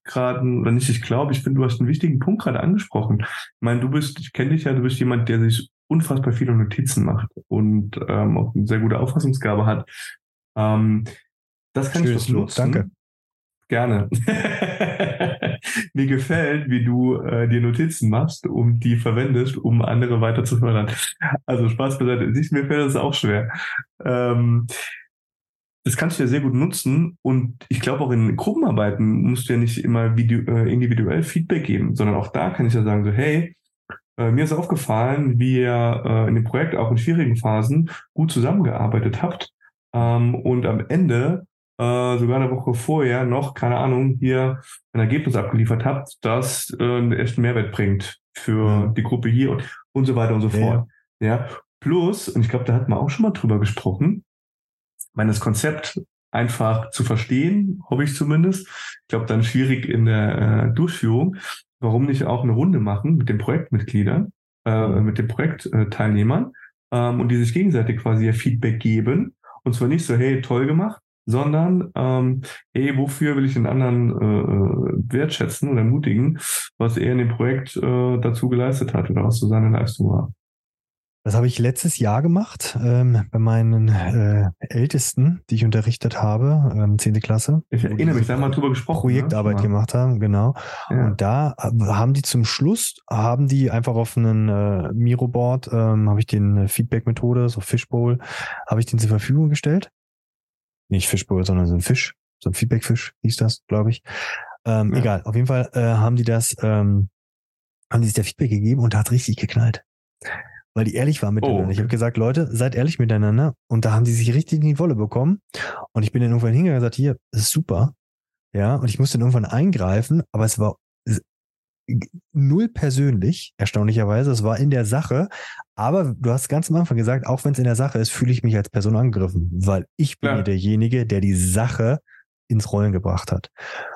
gerade, oder nicht, ich glaube, ich finde, du hast einen wichtigen Punkt gerade angesprochen. Ich meine, du bist, ich kenne dich ja, du bist jemand, der sich unfassbar viele Notizen macht und ähm, auch eine sehr gute Auffassungsgabe hat. Ähm, das kann Schönes ich nutzen. Danke. Gerne. Mir gefällt, wie du äh, dir Notizen machst und die verwendest, um andere weiter zu fördern. Also Spaß beiseite. Siehst, mir fällt das auch schwer. Ähm, das kannst du ja sehr gut nutzen und ich glaube auch in Gruppenarbeiten musst du ja nicht immer video, äh, individuell Feedback geben, sondern auch da kann ich ja sagen so, hey, äh, mir ist aufgefallen, wie ihr äh, in dem Projekt auch in schwierigen Phasen gut zusammengearbeitet habt ähm, und am Ende äh, sogar eine Woche vorher noch, keine Ahnung, hier ein Ergebnis abgeliefert habt, das äh, einen echten Mehrwert bringt für mhm. die Gruppe hier und, und so weiter und so ja. fort. Ja. Plus, und ich glaube, da hat man auch schon mal drüber gesprochen, meine, das Konzept einfach zu verstehen, hoffe ich zumindest. Ich glaube, dann schwierig in der äh, Durchführung. Warum nicht auch eine Runde machen mit den Projektmitgliedern, äh, mit den Projektteilnehmern ähm, und die sich gegenseitig quasi ihr Feedback geben. Und zwar nicht so, hey, toll gemacht, sondern ähm, hey, wofür will ich den anderen äh, wertschätzen oder ermutigen, was er in dem Projekt äh, dazu geleistet hat oder was so seine Leistung war. Das habe ich letztes Jahr gemacht ähm, bei meinen äh, Ältesten, die ich unterrichtet habe, ähm, 10. Klasse. Ich erinnere mich, da haben wir drüber gesprochen. Ne? Projektarbeit ne? gemacht haben, genau. Ja. Und da haben die zum Schluss, haben die einfach auf einen äh, Miro-Board, ähm, habe ich den Feedback-Methode, so Fishbowl, habe ich den zur Verfügung gestellt. Nicht Fishbowl, sondern so ein Fisch, so ein Feedback-Fisch hieß das, glaube ich. Ähm, ja. Egal, auf jeden Fall äh, haben die das, ähm, haben die sich der Feedback gegeben und da hat richtig geknallt weil die ehrlich waren miteinander. Oh. Ich habe gesagt, Leute, seid ehrlich miteinander. Und da haben die sich richtig in die Wolle bekommen. Und ich bin dann irgendwann hingegangen und gesagt, hier, das ist super. Ja, und ich musste dann irgendwann eingreifen, aber es war null persönlich, erstaunlicherweise. Es war in der Sache. Aber du hast ganz am Anfang gesagt, auch wenn es in der Sache ist, fühle ich mich als Person angegriffen, weil ich bin ja. derjenige, der die Sache ins Rollen gebracht hat.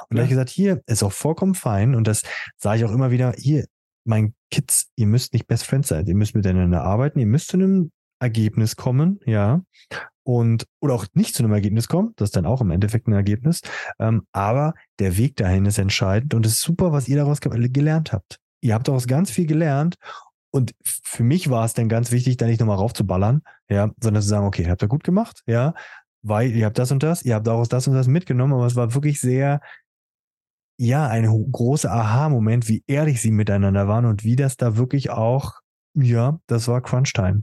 Und ja. da habe ich gesagt, hier ist auch vollkommen fein. Und das sage ich auch immer wieder, hier, mein Kids, ihr müsst nicht Best Friends sein, ihr müsst miteinander arbeiten, ihr müsst zu einem Ergebnis kommen, ja. Und, oder auch nicht zu einem Ergebnis kommen, das ist dann auch im Endeffekt ein Ergebnis. Ähm, aber der Weg dahin ist entscheidend und es ist super, was ihr daraus gelernt habt. Ihr habt daraus ganz viel gelernt und für mich war es dann ganz wichtig, da nicht nochmal raufzuballern, ja, sondern zu sagen, okay, habt ihr gut gemacht, ja, weil ihr habt das und das, ihr habt daraus das und das mitgenommen, aber es war wirklich sehr ja, ein großer Aha-Moment, wie ehrlich sie miteinander waren und wie das da wirklich auch, ja, das war Crunch-Time.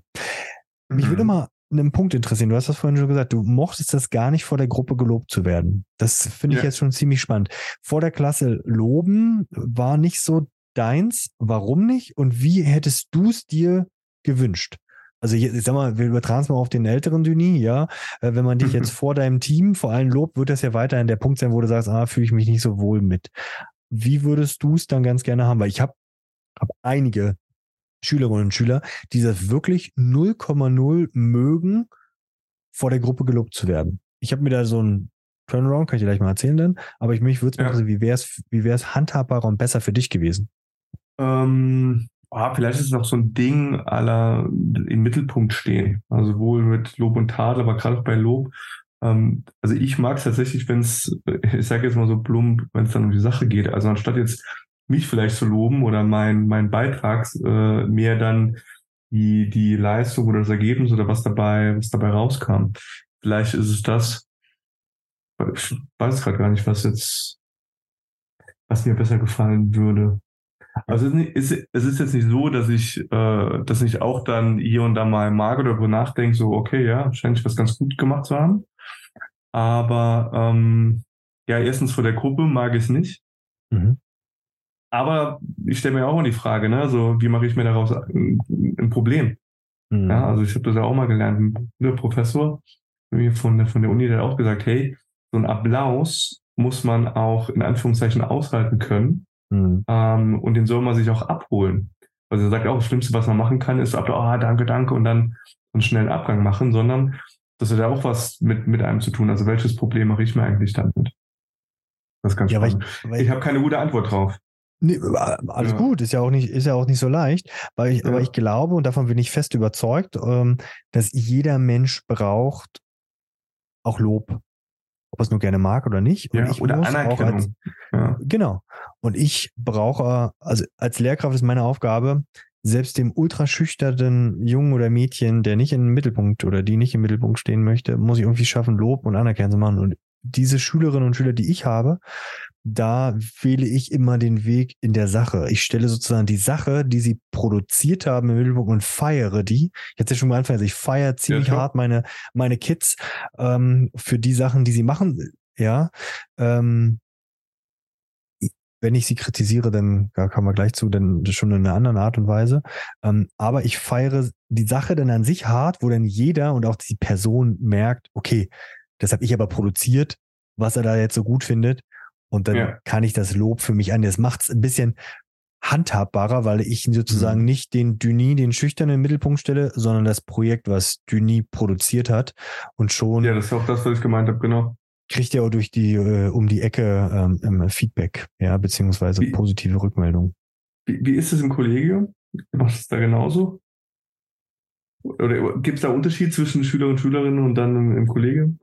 Mich mhm. würde mal einen Punkt interessieren. Du hast das vorhin schon gesagt, du mochtest das gar nicht vor der Gruppe gelobt zu werden. Das finde ich ja. jetzt schon ziemlich spannend. Vor der Klasse loben war nicht so deins. Warum nicht? Und wie hättest du es dir gewünscht? Also ich, ich sag mal, wir übertragen es mal auf den älteren Duni, ja. Äh, wenn man dich jetzt vor deinem Team vor allem lobt, wird das ja weiterhin der Punkt sein, wo du sagst, ah, fühle ich mich nicht so wohl mit. Wie würdest du es dann ganz gerne haben? Weil ich habe hab einige Schülerinnen und Schüler, die das wirklich 0,0 mögen, vor der Gruppe gelobt zu werden. Ich habe mir da so ein Turnaround, kann ich dir gleich mal erzählen dann, aber ich mich würde es ja. wie wäre es wie wär's handhabbarer und besser für dich gewesen? Ähm, oh, vielleicht ist es auch so ein Ding aller im Mittelpunkt stehen. Also sowohl mit Lob und Tadel, aber gerade auch bei Lob. Ähm, also ich mag es tatsächlich, wenn es, ich sage jetzt mal so plump, wenn es dann um die Sache geht. Also anstatt jetzt mich vielleicht zu loben oder mein, mein Beitrag, äh, mehr dann die, die Leistung oder das Ergebnis oder was dabei, was dabei rauskam. Vielleicht ist es das, ich weiß gerade gar nicht, was jetzt, was mir besser gefallen würde. Also es ist, es ist jetzt nicht so, dass ich, äh, dass ich auch dann hier und da mal mag oder darüber nachdenke, so, okay, ja, scheint ich was ganz gut gemacht zu haben. Aber ähm, ja, erstens vor der Gruppe mag ich es nicht. Mhm. Aber ich stelle mir auch mal die Frage, ne, so, wie mache ich mir daraus ein, ein Problem? Mhm. Ja, also ich habe das ja auch mal gelernt. Der Professor von der, von der Uni, der hat auch gesagt, hey, so ein Applaus muss man auch in Anführungszeichen aushalten können Mhm. Ähm, und den soll man sich auch abholen. Also er sagt auch, das Schlimmste, was man machen kann, ist, ah, danke, danke, und dann einen schnellen Abgang machen, sondern Das hat ja auch was mit, mit einem zu tun. Also welches Problem mache ich mir eigentlich damit? Das ist ganz ja, spannend. Weil ich, ich habe keine gute Antwort drauf. Nee, alles ja. gut, ist ja auch nicht, ist ja auch nicht so leicht, weil ich, ja. aber ich glaube, und davon bin ich fest überzeugt, ähm, dass jeder Mensch braucht auch Lob. Ob er es nur gerne mag oder nicht. Ja, oder Anerkennung. Als, ja. Genau. Und ich brauche, also als Lehrkraft ist meine Aufgabe, selbst dem ultraschüchternen Jungen oder Mädchen, der nicht im Mittelpunkt oder die nicht im Mittelpunkt stehen möchte, muss ich irgendwie schaffen, Lob und Anerkennung zu machen. Und diese Schülerinnen und Schüler, die ich habe, da wähle ich immer den Weg in der Sache. Ich stelle sozusagen die Sache, die sie produziert haben im Mittelpunkt und feiere die. Ich hatte ja schon mal angefangen, also ich feiere ziemlich ja, hart meine, meine Kids ähm, für die Sachen, die sie machen. Ja. Ähm, wenn ich sie kritisiere, dann da kommen wir gleich zu, dann schon in einer anderen Art und Weise. Ähm, aber ich feiere die Sache dann an sich hart, wo dann jeder und auch die Person merkt, okay, das habe ich aber produziert, was er da jetzt so gut findet. Und dann ja. kann ich das Lob für mich an. Das macht es ein bisschen handhabbarer, weil ich sozusagen mhm. nicht den Düni, den schüchternen Mittelpunkt stelle, sondern das Projekt, was Düni produziert hat und schon. Ja, das ist auch das, was ich gemeint habe, genau. Kriegt er auch durch die äh, um die Ecke ähm, Feedback, ja, beziehungsweise wie, positive Rückmeldung. Wie, wie ist es im Kollegium? Macht es da genauso? Oder gibt es da Unterschied zwischen Schüler und Schülerinnen und dann im, im Kollegium?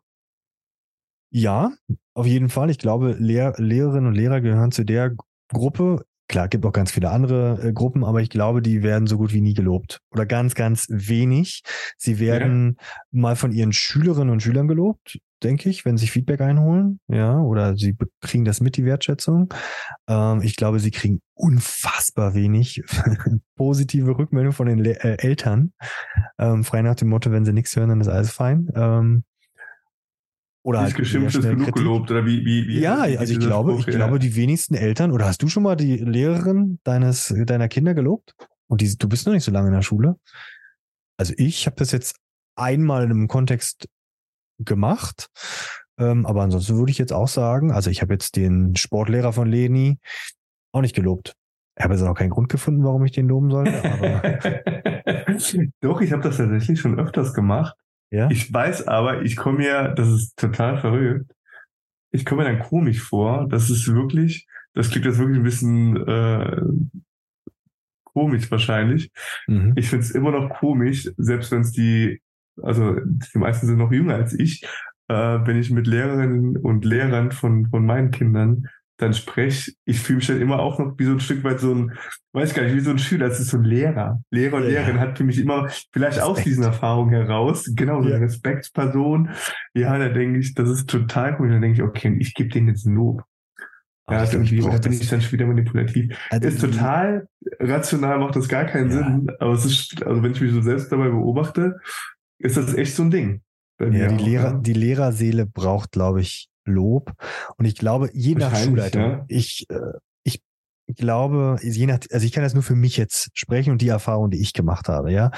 Ja, auf jeden Fall. Ich glaube, Lehr Lehrerinnen und Lehrer gehören zu der Gruppe. Klar, gibt auch ganz viele andere äh, Gruppen, aber ich glaube, die werden so gut wie nie gelobt. Oder ganz, ganz wenig. Sie werden ja. mal von ihren Schülerinnen und Schülern gelobt, denke ich, wenn sie Feedback einholen. Ja, oder sie kriegen das mit, die Wertschätzung. Ähm, ich glaube, sie kriegen unfassbar wenig positive Rückmeldung von den Le äh, Eltern. Ähm, frei nach dem Motto, wenn sie nichts hören, dann ist alles fein. Ähm, oder halt geschimpft ist genug Kritik. gelobt oder wie wie, wie Ja, also ich glaube, Spruch, ich ja. glaube, die wenigsten Eltern oder hast du schon mal die Lehrerin deines deiner Kinder gelobt? Und die, du bist noch nicht so lange in der Schule. Also ich habe das jetzt einmal in einem Kontext gemacht, ähm, aber ansonsten würde ich jetzt auch sagen, also ich habe jetzt den Sportlehrer von Leni auch nicht gelobt. Ich habe jetzt auch keinen Grund gefunden, warum ich den loben sollte. Doch, ich habe das tatsächlich schon öfters gemacht. Ja? Ich weiß aber, ich komme mir, das ist total verrückt, ich komme mir dann komisch vor. Das ist wirklich, das klingt jetzt wirklich ein bisschen äh, komisch wahrscheinlich. Mhm. Ich finde es immer noch komisch, selbst wenn es die, also die meisten sind noch jünger als ich, äh, wenn ich mit Lehrerinnen und Lehrern von, von meinen Kindern dann spreche, ich fühle mich dann immer auch noch wie so ein Stück weit so ein, weiß gar nicht, wie so ein Schüler, das ist so ein Lehrer. Lehrer und ja. Lehrerin hat für mich immer, vielleicht Respekt. aus diesen Erfahrungen heraus, genau so ja. eine Respektsperson. Ja, da denke ich, das ist total cool. Dann denke ich, okay, ich gebe denen jetzt ein Lob. Ja, Ach, irgendwie, da bin ich dann schon wieder manipulativ. Also ist total rational, macht das gar keinen ja. Sinn. Aber es ist, also wenn ich mich so selbst dabei beobachte, ist das echt so ein Ding. Ja, die, Lehrer, die Lehrerseele braucht, glaube ich, Lob. Und ich glaube, je nach Schulleitung, ja. ich, äh, ich glaube, je nach, also ich kann das nur für mich jetzt sprechen und die Erfahrung, die ich gemacht habe, ja.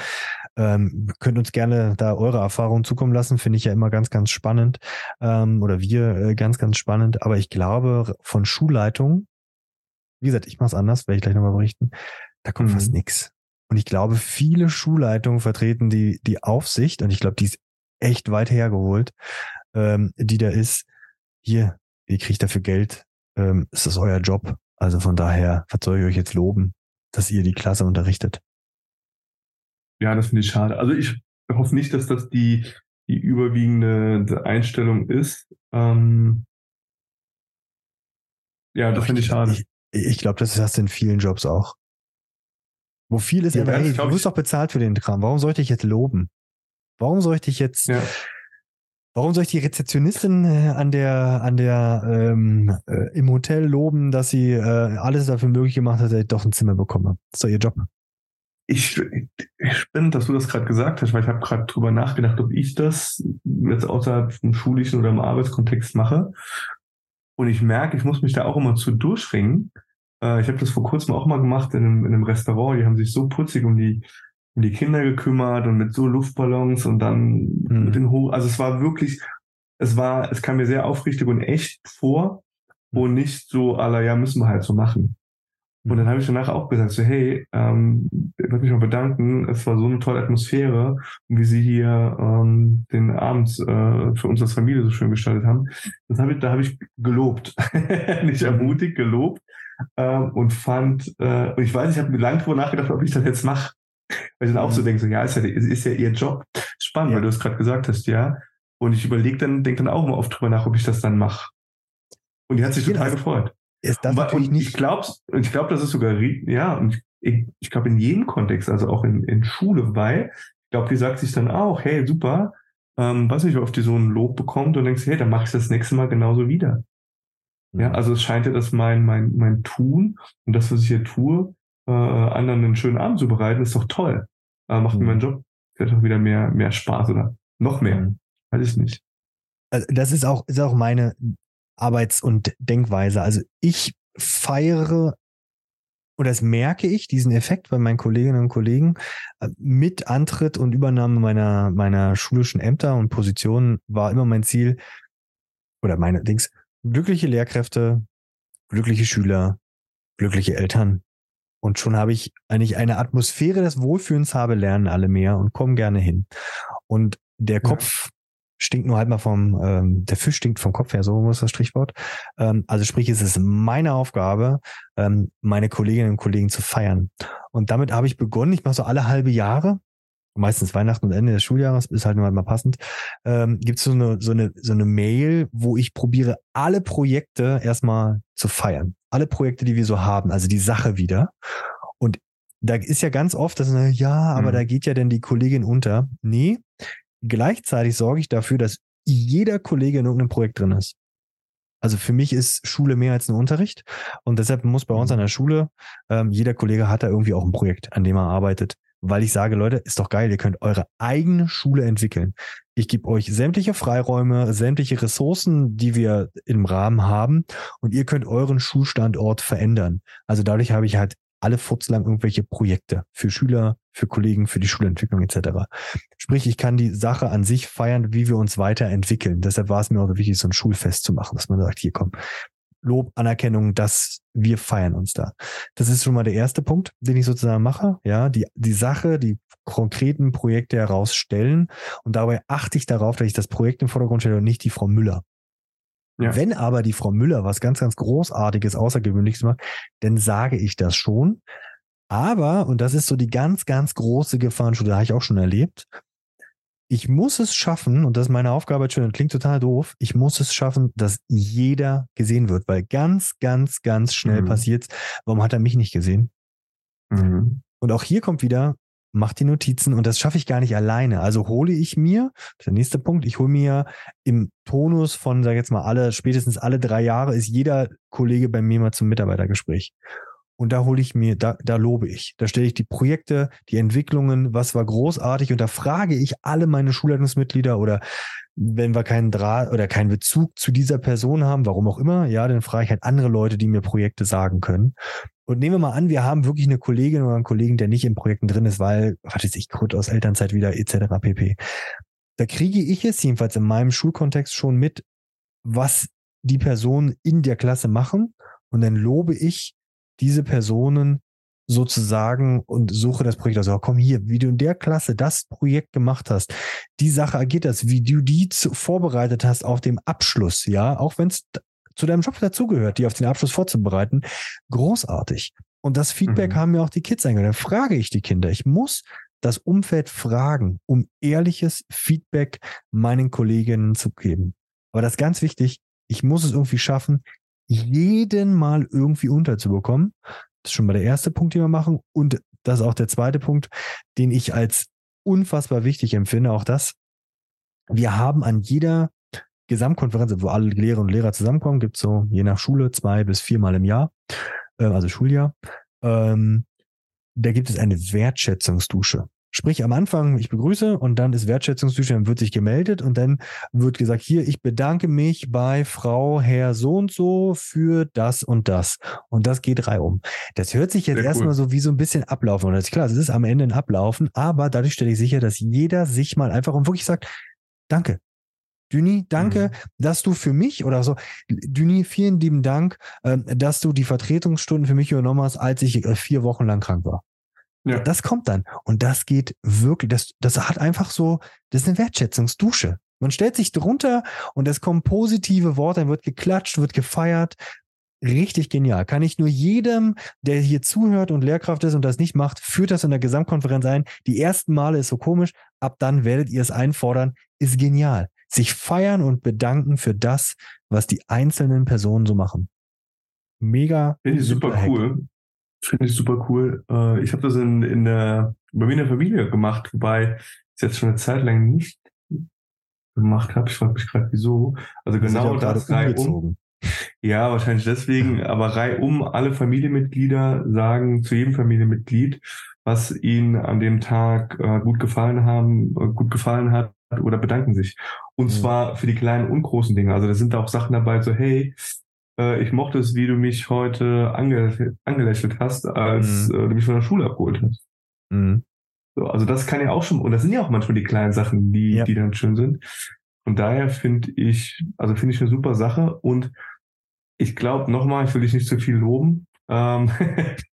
Ähm, könnt uns gerne da eure Erfahrungen zukommen lassen, finde ich ja immer ganz, ganz spannend. Ähm, oder wir äh, ganz, ganz spannend. Aber ich glaube, von Schulleitung, wie gesagt, ich mache es anders, werde ich gleich nochmal berichten, da kommt mhm. fast nichts. Und ich glaube, viele Schulleitungen vertreten die, die Aufsicht, und ich glaube, die ist echt weit hergeholt, ähm, die da ist, hier, ihr kriegt dafür Geld, ähm, ist das euer Job. Also von daher, was soll ich euch jetzt loben, dass ihr die Klasse unterrichtet? Ja, das finde ich schade. Also ich hoffe nicht, dass das die, die überwiegende Einstellung ist. Ähm, ja, das finde ich schade. Ich, ich glaube, das ist das in vielen Jobs auch. Wo viel ist, ja, aber hey, du wirst doch bezahlt für den Kram. Warum sollte ich jetzt loben? Warum soll ich dich jetzt ja. Warum soll ich die Rezeptionistin äh, an der, an der ähm, äh, im Hotel loben, dass sie äh, alles dafür möglich gemacht hat, dass ich doch ein Zimmer bekomme? Das ist doch ihr Job. Ich, spannend, dass du das gerade gesagt hast, weil ich habe gerade drüber nachgedacht, ob ich das jetzt außerhalb vom schulischen oder im Arbeitskontext mache. Und ich merke, ich muss mich da auch immer zu durchringen. Äh, ich habe das vor kurzem auch mal gemacht in einem, in einem Restaurant. Die haben sich so putzig um die um die Kinder gekümmert und mit so Luftballons und dann mhm. mit den hoch. Also es war wirklich, es war, es kam mir sehr aufrichtig und echt vor mhm. und nicht so, aller ja, müssen wir halt so machen. Und dann habe ich danach auch gesagt, so, hey, ähm, ich möchte mich mal bedanken, es war so eine tolle Atmosphäre, wie Sie hier ähm, den Abend äh, für uns als Familie so schön gestaltet haben. Das hab ich, da habe ich gelobt, nicht ermutigt, gelobt ähm, und fand, äh, und ich weiß, ich habe lange drüber nachgedacht, ob ich das jetzt mache. Weil ich dann auch so denke, so, ja, ist ja, ist ja ihr Job. Spannend, ja. weil du es gerade gesagt hast, ja. Und ich überlege dann, denke dann auch immer oft drüber nach, ob ich das dann mache. Und die hat sich total gefreut. Ist das und, und ich glaube, ich glaube, das ist sogar, ja, und ich, ich glaube in jedem Kontext, also auch in, in Schule, weil ich glaube, die sagt sich dann auch, hey, super, ähm, weiß nicht, wie oft die so ein Lob bekommt und denkst, hey, dann mache ich das nächste Mal genauso wieder. Ja, mhm. also es scheint ja, dass mein, mein, mein Tun und das, was ich hier tue, äh, anderen einen schönen Abend zu bereiten, ist doch toll. Äh, macht mhm. mir mein Job vielleicht auch wieder mehr, mehr Spaß oder noch mehr. Mhm. Weiß ich nicht. Also das ist auch, ist auch meine Arbeits- und Denkweise. Also ich feiere und das merke ich, diesen Effekt bei meinen Kolleginnen und Kollegen, äh, mit Antritt und Übernahme meiner, meiner schulischen Ämter und Positionen war immer mein Ziel, oder meine Dings, glückliche Lehrkräfte, glückliche Schüler, glückliche Eltern. Und schon habe ich eigentlich eine Atmosphäre des Wohlfühlens habe, lernen alle mehr und kommen gerne hin. Und der Kopf stinkt nur halt mal vom, ähm, der Fisch stinkt vom Kopf her, so muss das Strichwort. Ähm, also sprich, es ist meine Aufgabe, ähm, meine Kolleginnen und Kollegen zu feiern. Und damit habe ich begonnen, ich mache so alle halbe Jahre, meistens Weihnachten und Ende des Schuljahres, ist halt nur mal passend, ähm, gibt es so eine, so, eine, so eine Mail, wo ich probiere, alle Projekte erstmal zu feiern. Alle Projekte, die wir so haben, also die Sache wieder. Und da ist ja ganz oft, dass, ja, aber mhm. da geht ja denn die Kollegin unter. Nee, gleichzeitig sorge ich dafür, dass jeder Kollege in irgendeinem Projekt drin ist. Also für mich ist Schule mehr als ein Unterricht und deshalb muss bei uns an der Schule ähm, jeder Kollege hat da irgendwie auch ein Projekt, an dem er arbeitet, weil ich sage, Leute, ist doch geil, ihr könnt eure eigene Schule entwickeln. Ich gebe euch sämtliche Freiräume, sämtliche Ressourcen, die wir im Rahmen haben und ihr könnt euren Schulstandort verändern. Also dadurch habe ich halt alle furzlang irgendwelche Projekte für Schüler, für Kollegen, für die Schulentwicklung etc. Sprich, ich kann die Sache an sich feiern, wie wir uns weiterentwickeln. Deshalb war es mir auch so wichtig, so ein Schulfest zu machen, dass man sagt, hier komm, Lob, Anerkennung, dass wir feiern uns da. Das ist schon mal der erste Punkt, den ich sozusagen mache. Ja, die, die Sache, die konkreten Projekte herausstellen. Und dabei achte ich darauf, dass ich das Projekt im Vordergrund stelle und nicht die Frau Müller. Ja. Wenn aber die Frau Müller was ganz, ganz Großartiges, Außergewöhnliches macht, dann sage ich das schon. Aber, und das ist so die ganz, ganz große Gefahrenschule, da habe ich auch schon erlebt, ich muss es schaffen, und das ist meine Aufgabe, schon, klingt total doof, ich muss es schaffen, dass jeder gesehen wird, weil ganz, ganz, ganz schnell mhm. passiert, warum hat er mich nicht gesehen? Mhm. Und auch hier kommt wieder, mach die Notizen und das schaffe ich gar nicht alleine. Also hole ich mir, der nächste Punkt, ich hole mir im Tonus von, sag ich jetzt mal, alle, spätestens alle drei Jahre ist jeder Kollege bei mir mal zum Mitarbeitergespräch. Und da hole ich mir, da, da lobe ich. Da stelle ich die Projekte, die Entwicklungen, was war großartig und da frage ich alle meine Schulleitungsmitglieder oder wenn wir keinen Draht oder keinen Bezug zu dieser Person haben, warum auch immer, ja, dann frage ich halt andere Leute, die mir Projekte sagen können. Und nehmen wir mal an, wir haben wirklich eine Kollegin oder einen Kollegen, der nicht in Projekten drin ist, weil, was weiß ich, Grund aus Elternzeit wieder etc. pp. Da kriege ich es jedenfalls in meinem Schulkontext schon mit, was die Personen in der Klasse machen. Und dann lobe ich diese Personen sozusagen und suche das Projekt. Also komm hier, wie du in der Klasse das Projekt gemacht hast, die Sache agiert das, wie du die zu, vorbereitet hast auf dem Abschluss, ja, auch wenn es zu deinem Job dazugehört, die auf den Abschluss vorzubereiten, großartig. Und das Feedback mhm. haben mir auch die Kids eingeladen. Dann frage ich die Kinder. Ich muss das Umfeld fragen, um ehrliches Feedback meinen Kolleginnen zu geben. Aber das ist ganz wichtig. Ich muss es irgendwie schaffen, jeden Mal irgendwie unterzubekommen. Das ist schon mal der erste Punkt, den wir machen. Und das ist auch der zweite Punkt, den ich als unfassbar wichtig empfinde. Auch das. Wir haben an jeder Gesamtkonferenz, wo alle Lehrer und Lehrer zusammenkommen, gibt es so je nach Schule zwei bis viermal im Jahr, äh, also Schuljahr. Ähm, da gibt es eine Wertschätzungsdusche. Sprich am Anfang, ich begrüße und dann ist Wertschätzungsdusche, dann wird sich gemeldet und dann wird gesagt, hier, ich bedanke mich bei Frau Herr so und so für das und das. Und das geht reihum. Das hört sich jetzt Sehr erstmal cool. so wie so ein bisschen ablaufen. Und das ist klar, es ist am Ende ein Ablaufen, aber dadurch stelle ich sicher, dass jeder sich mal einfach und wirklich sagt, danke. Düni, danke, mhm. dass du für mich oder so, Düni, vielen lieben Dank, äh, dass du die Vertretungsstunden für mich übernommen hast, als ich äh, vier Wochen lang krank war. Ja. Das kommt dann. Und das geht wirklich, das, das hat einfach so, das ist eine Wertschätzungsdusche. Man stellt sich drunter und es kommen positive Worte, dann wird geklatscht, wird gefeiert. Richtig genial. Kann ich nur jedem, der hier zuhört und Lehrkraft ist und das nicht macht, führt das in der Gesamtkonferenz ein. Die ersten Male ist so komisch, ab dann werdet ihr es einfordern. Ist genial. Sich feiern und bedanken für das, was die einzelnen Personen so machen. Mega. Finde ich super cool. Finde ich super cool. Äh, ich habe das in, in der, bei mir in der Familie gemacht, wobei ich jetzt schon eine Zeit lang nicht gemacht habe. Ich frage mich gerade, wieso. Also genau das um. Ja, wahrscheinlich deswegen, aber reihum alle Familienmitglieder sagen zu jedem Familienmitglied, was ihnen an dem Tag äh, gut gefallen haben, äh, gut gefallen hat oder bedanken sich. Und mhm. zwar für die kleinen und großen Dinge. Also da sind auch Sachen dabei, so hey, äh, ich mochte es, wie du mich heute ange angelächelt hast, als mhm. äh, du mich von der Schule abgeholt hast. Mhm. So, also das kann ja auch schon, und das sind ja auch manchmal die kleinen Sachen, die, ja. die dann schön sind. Und daher finde ich, also finde ich eine super Sache. Und ich glaube nochmal, ich will dich nicht zu viel loben, ähm,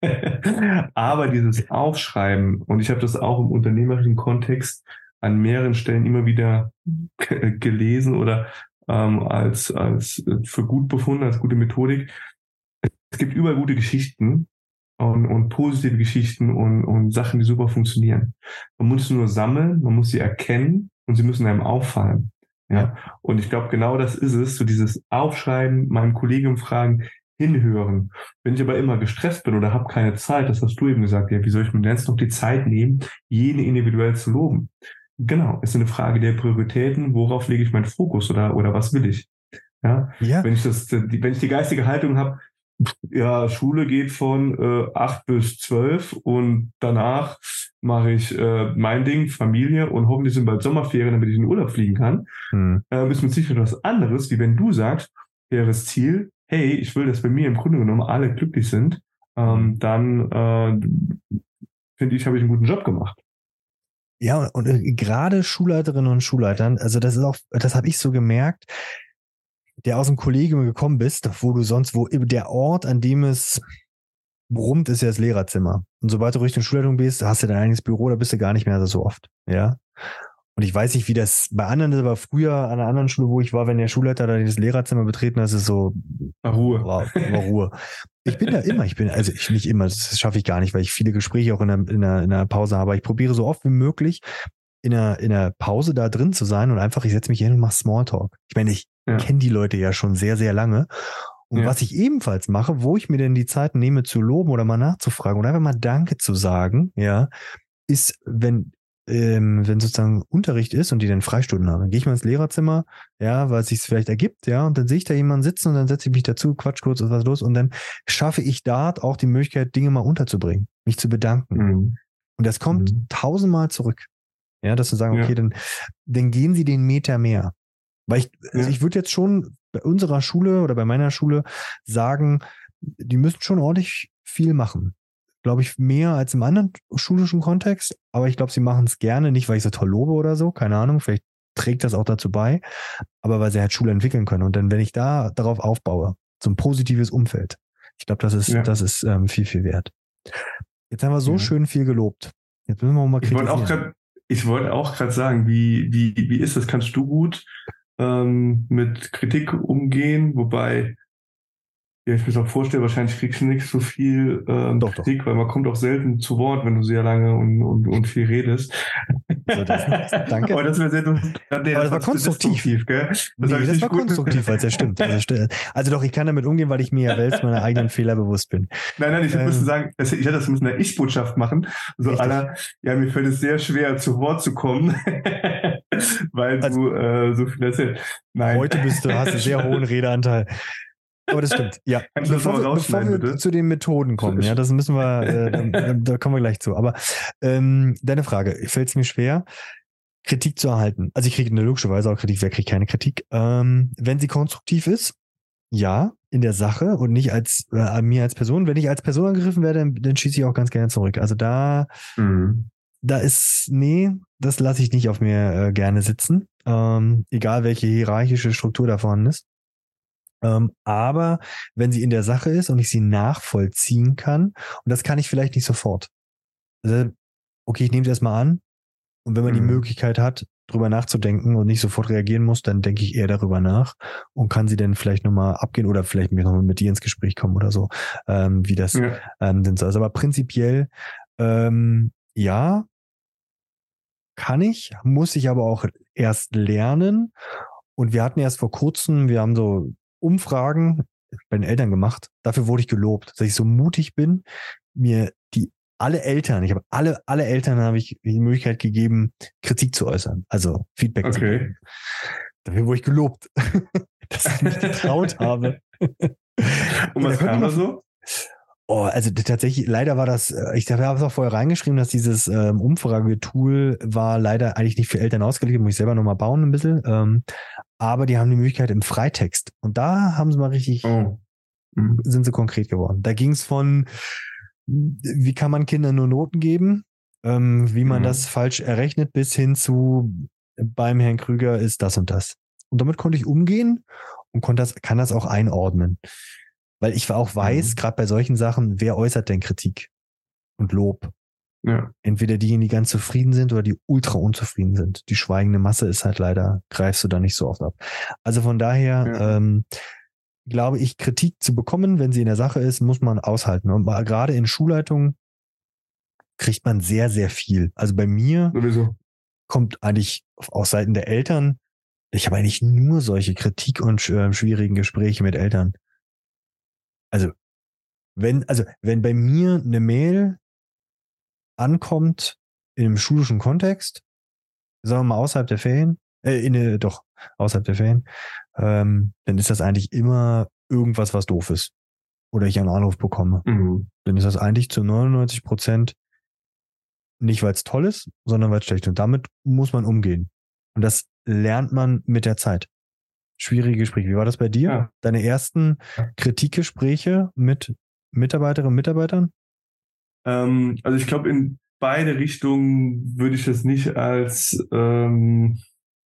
aber dieses Aufschreiben, und ich habe das auch im unternehmerischen Kontext an mehreren Stellen immer wieder gelesen oder ähm, als, als für gut befunden, als gute Methodik. Es gibt überall gute Geschichten und, und positive Geschichten und, und Sachen, die super funktionieren. Man muss sie nur sammeln, man muss sie erkennen und sie müssen einem auffallen. Ja, und ich glaube, genau das ist es, so dieses Aufschreiben, meinem Kollegen fragen, hinhören. Wenn ich aber immer gestresst bin oder habe keine Zeit, das hast du eben gesagt, ja, wie soll ich mir jetzt noch die Zeit nehmen, jeden individuell zu loben? Genau, es ist eine Frage der Prioritäten, worauf lege ich meinen Fokus oder, oder was will ich? Ja, ja. wenn ich das, wenn ich die geistige Haltung habe, ja, Schule geht von äh, 8 bis zwölf und danach mache ich äh, mein Ding, Familie und hoffentlich sind bald Sommerferien, damit ich in den Urlaub fliegen kann. Hm. Äh, ist mit Sicherheit was anderes, wie wenn du sagst, wäres Ziel, hey, ich will, dass bei mir im Grunde genommen alle glücklich sind, ähm, dann äh, finde ich, habe ich einen guten Job gemacht. Ja, und äh, gerade Schulleiterinnen und Schulleitern, also das ist auch, das habe ich so gemerkt, der aus dem Kollegium gekommen bist, wo du sonst, wo der Ort, an dem es brummt, ist ja das Lehrerzimmer. Und sobald du Richtung Schulleitung bist, hast du dein eigenes Büro, da bist du gar nicht mehr so oft. Ja. Und ich weiß nicht, wie das bei anderen ist, aber früher an einer anderen Schule, wo ich war, wenn der Schulleiter da das Lehrerzimmer betreten hat, ist es so war Ruhe. War, war Ruhe. Ich bin da immer, ich bin, also ich nicht immer, das schaffe ich gar nicht, weil ich viele Gespräche auch in der, in der, in der Pause habe. Ich probiere so oft wie möglich in der, in der Pause da drin zu sein und einfach, ich setze mich hin und mache Smalltalk. Ich meine, ich ja. kenne die Leute ja schon sehr, sehr lange. Und ja. was ich ebenfalls mache, wo ich mir denn die Zeit nehme zu loben oder mal nachzufragen oder einfach mal Danke zu sagen, ja, ist, wenn ähm, wenn sozusagen Unterricht ist und die dann Freistunden haben, dann gehe ich mal ins Lehrerzimmer, ja, weil es sich vielleicht ergibt, ja, und dann sehe ich da jemanden sitzen und dann setze ich mich dazu, quatsch kurz, was ist los und dann schaffe ich da auch die Möglichkeit, Dinge mal unterzubringen, mich zu bedanken. Mhm. Und das kommt mhm. tausendmal zurück. Ja, dass sie sagen, okay, ja. dann, dann gehen sie den Meter mehr. Weil ich, also ich würde jetzt schon bei unserer Schule oder bei meiner Schule sagen, die müssen schon ordentlich viel machen. Glaube ich, mehr als im anderen schulischen Kontext. Aber ich glaube, sie machen es gerne, nicht weil ich so toll lobe oder so, keine Ahnung, vielleicht trägt das auch dazu bei, aber weil sie halt Schule entwickeln können. Und dann, wenn ich da darauf aufbaue, so ein positives Umfeld, ich glaube, das ist, ja. das ist ähm, viel, viel wert. Jetzt haben wir so ja. schön viel gelobt. Jetzt müssen wir mal kritisieren. Ich wollte auch gerade ich wollte auch gerade sagen, wie, wie, wie ist das? Kannst du gut ähm, mit Kritik umgehen? Wobei ja, ich mir auch vorstelle, wahrscheinlich kriegst du nicht so viel ähm, doch, Kritik, doch. weil man kommt auch selten zu Wort, wenn du sehr lange und, und, und viel redest. Also das, danke. Aber das, wäre sehr, nee, das, war konstruktiv. gell? Das, nee, das war konstruktiv, weil es ja stimmt. Also, also, doch, ich kann damit umgehen, weil ich mir ja selbst meiner eigenen Fehler bewusst bin. Nein, nein, ich ähm, müsste sagen, ich hätte das mit einer Ich-Botschaft machen. So aller, ja, mir fällt es sehr schwer, zu Wort zu kommen, weil also, du äh, so viel erzählst. Nein. Heute bist du, hast einen sehr hohen Redeanteil. Aber das stimmt, ja. bevor, wir, bevor wir bitte? zu den Methoden kommen, ja, das müssen wir, äh, da kommen wir gleich zu. Aber ähm, deine Frage, fällt es mir schwer, Kritik zu erhalten? Also ich kriege eine logische Weise auch Kritik, wer kriegt keine Kritik? Ähm, wenn sie konstruktiv ist, ja, in der Sache und nicht als äh, mir als Person. Wenn ich als Person angegriffen werde, dann, dann schieße ich auch ganz gerne zurück. Also da, mhm. da ist, nee, das lasse ich nicht auf mir äh, gerne sitzen, ähm, egal welche hierarchische Struktur da vorhanden ist. Ähm, aber wenn sie in der Sache ist und ich sie nachvollziehen kann, und das kann ich vielleicht nicht sofort. Also, okay, ich nehme es erstmal an. Und wenn man mhm. die Möglichkeit hat, drüber nachzudenken und nicht sofort reagieren muss, dann denke ich eher darüber nach und kann sie dann vielleicht nochmal abgehen oder vielleicht nochmal mit dir ins Gespräch kommen oder so, ähm, wie das ja. ähm, denn soll. Also, aber prinzipiell, ähm, ja, kann ich, muss ich aber auch erst lernen. Und wir hatten erst vor kurzem, wir haben so Umfragen bei den Eltern gemacht. Dafür wurde ich gelobt, dass ich so mutig bin, mir die alle Eltern, ich habe alle, alle Eltern habe ich die Möglichkeit gegeben, Kritik zu äußern, also Feedback okay. zu geben. Dafür wurde ich gelobt, dass ich mich getraut habe. Und was kam da so? Oh, also tatsächlich, leider war das, äh, ich habe es auch vorher reingeschrieben, dass dieses ähm, Umfragetool war leider eigentlich nicht für Eltern ausgelegt, muss ich selber nochmal bauen ein bisschen. Ähm, aber die haben die Möglichkeit im Freitext. Und da haben sie mal richtig, oh. mhm. sind sie konkret geworden. Da ging es von, wie kann man Kindern nur Noten geben, ähm, wie man mhm. das falsch errechnet, bis hin zu beim Herrn Krüger ist das und das. Und damit konnte ich umgehen und konnte das, kann das auch einordnen. Weil ich auch weiß, mhm. gerade bei solchen Sachen, wer äußert denn Kritik und Lob? Ja. Entweder diejenigen, die ganz zufrieden sind oder die ultra unzufrieden sind. Die schweigende Masse ist halt leider, greifst du da nicht so oft ab. Also von daher, ja. ähm, glaube ich, Kritik zu bekommen, wenn sie in der Sache ist, muss man aushalten. Und gerade in Schulleitungen kriegt man sehr, sehr viel. Also bei mir Sowieso. kommt eigentlich aus Seiten der Eltern, ich habe eigentlich nur solche Kritik und äh, schwierigen Gespräche mit Eltern also wenn, also wenn bei mir eine Mail ankommt in einem schulischen Kontext, sagen wir mal außerhalb der Ferien, äh, in, äh, doch, außerhalb der Ferien, ähm, dann ist das eigentlich immer irgendwas, was doof ist. Oder ich einen Anruf bekomme. Mhm. Dann ist das eigentlich zu 99 Prozent nicht, weil es toll ist, sondern weil es schlecht ist. Und damit muss man umgehen. Und das lernt man mit der Zeit schwierige Gespräche. Wie war das bei dir? Ja. Deine ersten Kritikgespräche mit Mitarbeiterinnen und Mitarbeitern? Ähm, also ich glaube, in beide Richtungen würde ich das nicht als, ähm,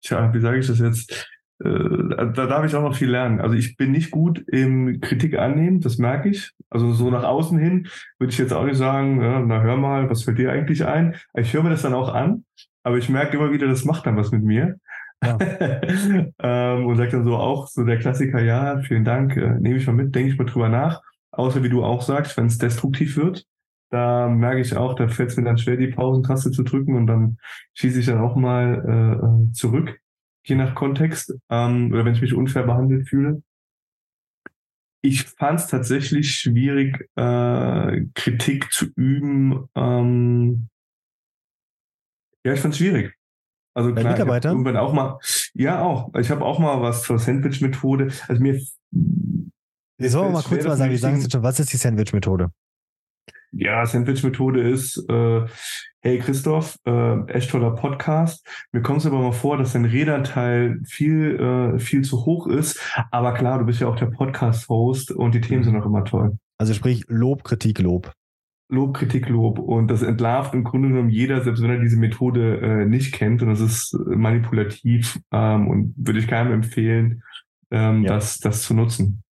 tja, wie sage ich das jetzt? Äh, da darf ich auch noch viel lernen. Also ich bin nicht gut im Kritik annehmen, das merke ich. Also so nach außen hin würde ich jetzt auch nicht sagen, ja, na hör mal, was fällt dir eigentlich ein? Ich höre mir das dann auch an, aber ich merke immer wieder, das macht dann was mit mir. Ja. ähm, und sagt dann so auch so der Klassiker, ja, vielen Dank, äh, nehme ich mal mit, denke ich mal drüber nach. Außer wie du auch sagst, wenn es destruktiv wird, da merke ich auch, da fällt es mir dann schwer, die Pausentaste zu drücken und dann schieße ich dann auch mal äh, äh, zurück, je nach Kontext, ähm, oder wenn ich mich unfair behandelt fühle. Ich fand es tatsächlich schwierig, äh, Kritik zu üben. Ähm, ja, ich fand es schwierig. Also klar, Mitarbeiter? irgendwann auch mal, ja auch. Ich habe auch mal was zur Sandwich-Methode. Also mir. Wir sollen mal kurz mal sagen, wir sagen es schon, was ist die Sandwich-Methode? Ja, Sandwich-Methode ist, äh, hey Christoph, äh, echt toller Podcast. Mir kommt es aber mal vor, dass dein Redanteil viel, äh, viel zu hoch ist. Aber klar, du bist ja auch der Podcast-Host und die Themen mhm. sind auch immer toll. Also sprich Lob, Kritik, Lob. Lob, Kritik, Lob. Und das entlarvt im Grunde genommen jeder, selbst wenn er diese Methode äh, nicht kennt. Und das ist manipulativ ähm, und würde ich keinem empfehlen, ähm, ja. das, das zu nutzen.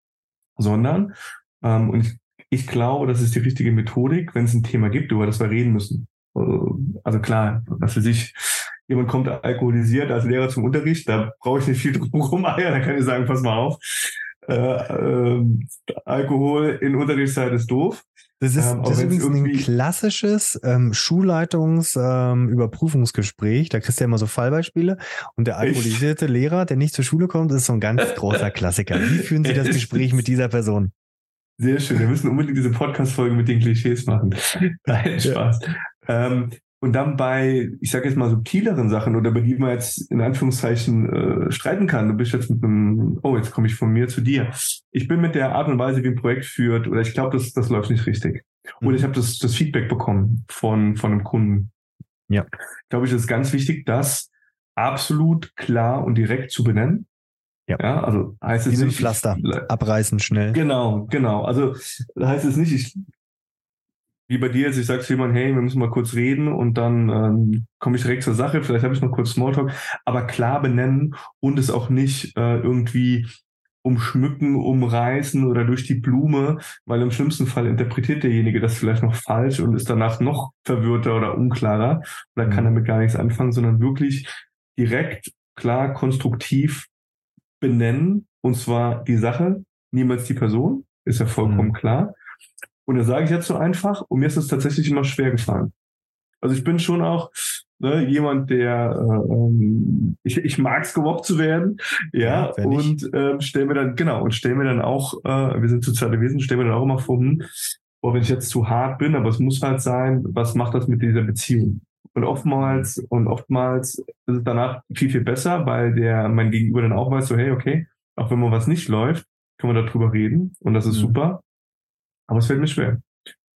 Sondern, ähm, und ich, ich glaube, das ist die richtige Methodik, wenn es ein Thema gibt, über das wir reden müssen. Also, also klar, was für sich, jemand kommt alkoholisiert als Lehrer zum Unterricht, da brauche ich nicht viel drum rumeiern, da kann ich sagen, pass mal auf. Äh, äh, Alkohol in Unterrichtszeit ist doof. Das ist, ähm, das ist übrigens ein klassisches ähm, Schulleitungs-Überprüfungsgespräch. Ähm, da kriegst du ja immer so Fallbeispiele. Und der alkoholisierte Echt? Lehrer, der nicht zur Schule kommt, ist so ein ganz großer Klassiker. Wie führen Sie das Gespräch mit dieser Person? Sehr schön. Wir müssen unbedingt diese Podcast-Folge mit den Klischees machen. Nein, Spaß. Ähm, und dann bei, ich sage jetzt mal subtileren Sachen oder über die man jetzt in Anführungszeichen äh, streiten kann. Du bist jetzt mit einem, oh, jetzt komme ich von mir zu dir. Ich bin mit der Art und Weise, wie ein Projekt führt, oder ich glaube, das, das läuft nicht richtig. Mhm. Oder ich habe das, das Feedback bekommen von, von einem Kunden. Ja. Glaube ich, ist ganz wichtig, das absolut klar und direkt zu benennen. Ja. ja, also heißt es nicht. Pflaster. abreißen schnell. Genau, genau. Also heißt es nicht, ich wie bei dir, jetzt ich sage zu jemandem, hey, wir müssen mal kurz reden und dann ähm, komme ich direkt zur Sache, vielleicht habe ich noch kurz Smalltalk, aber klar benennen und es auch nicht äh, irgendwie umschmücken, umreißen oder durch die Blume, weil im schlimmsten Fall interpretiert derjenige das vielleicht noch falsch und ist danach noch verwirrter oder unklarer oder kann mhm. damit gar nichts anfangen, sondern wirklich direkt, klar, konstruktiv benennen und zwar die Sache, niemals die Person, ist ja vollkommen mhm. klar. Und das sage ich jetzt so einfach und mir ist es tatsächlich immer schwer gefallen. Also ich bin schon auch ne, jemand, der äh, ähm, ich, ich mag es gemobbt zu werden, ja, ja und ähm, stell mir dann genau und stell mir dann auch, äh, wir sind soziale Wesen, stell mir dann auch immer vor, hm, oh, wenn ich jetzt zu hart bin, aber es muss halt sein, was macht das mit dieser Beziehung? Und oftmals und oftmals ist es danach viel viel besser, weil der mein Gegenüber dann auch weiß, so hey, okay, auch wenn mal was nicht läuft, können wir darüber reden und das ist mhm. super. Aber es fällt mir schwer.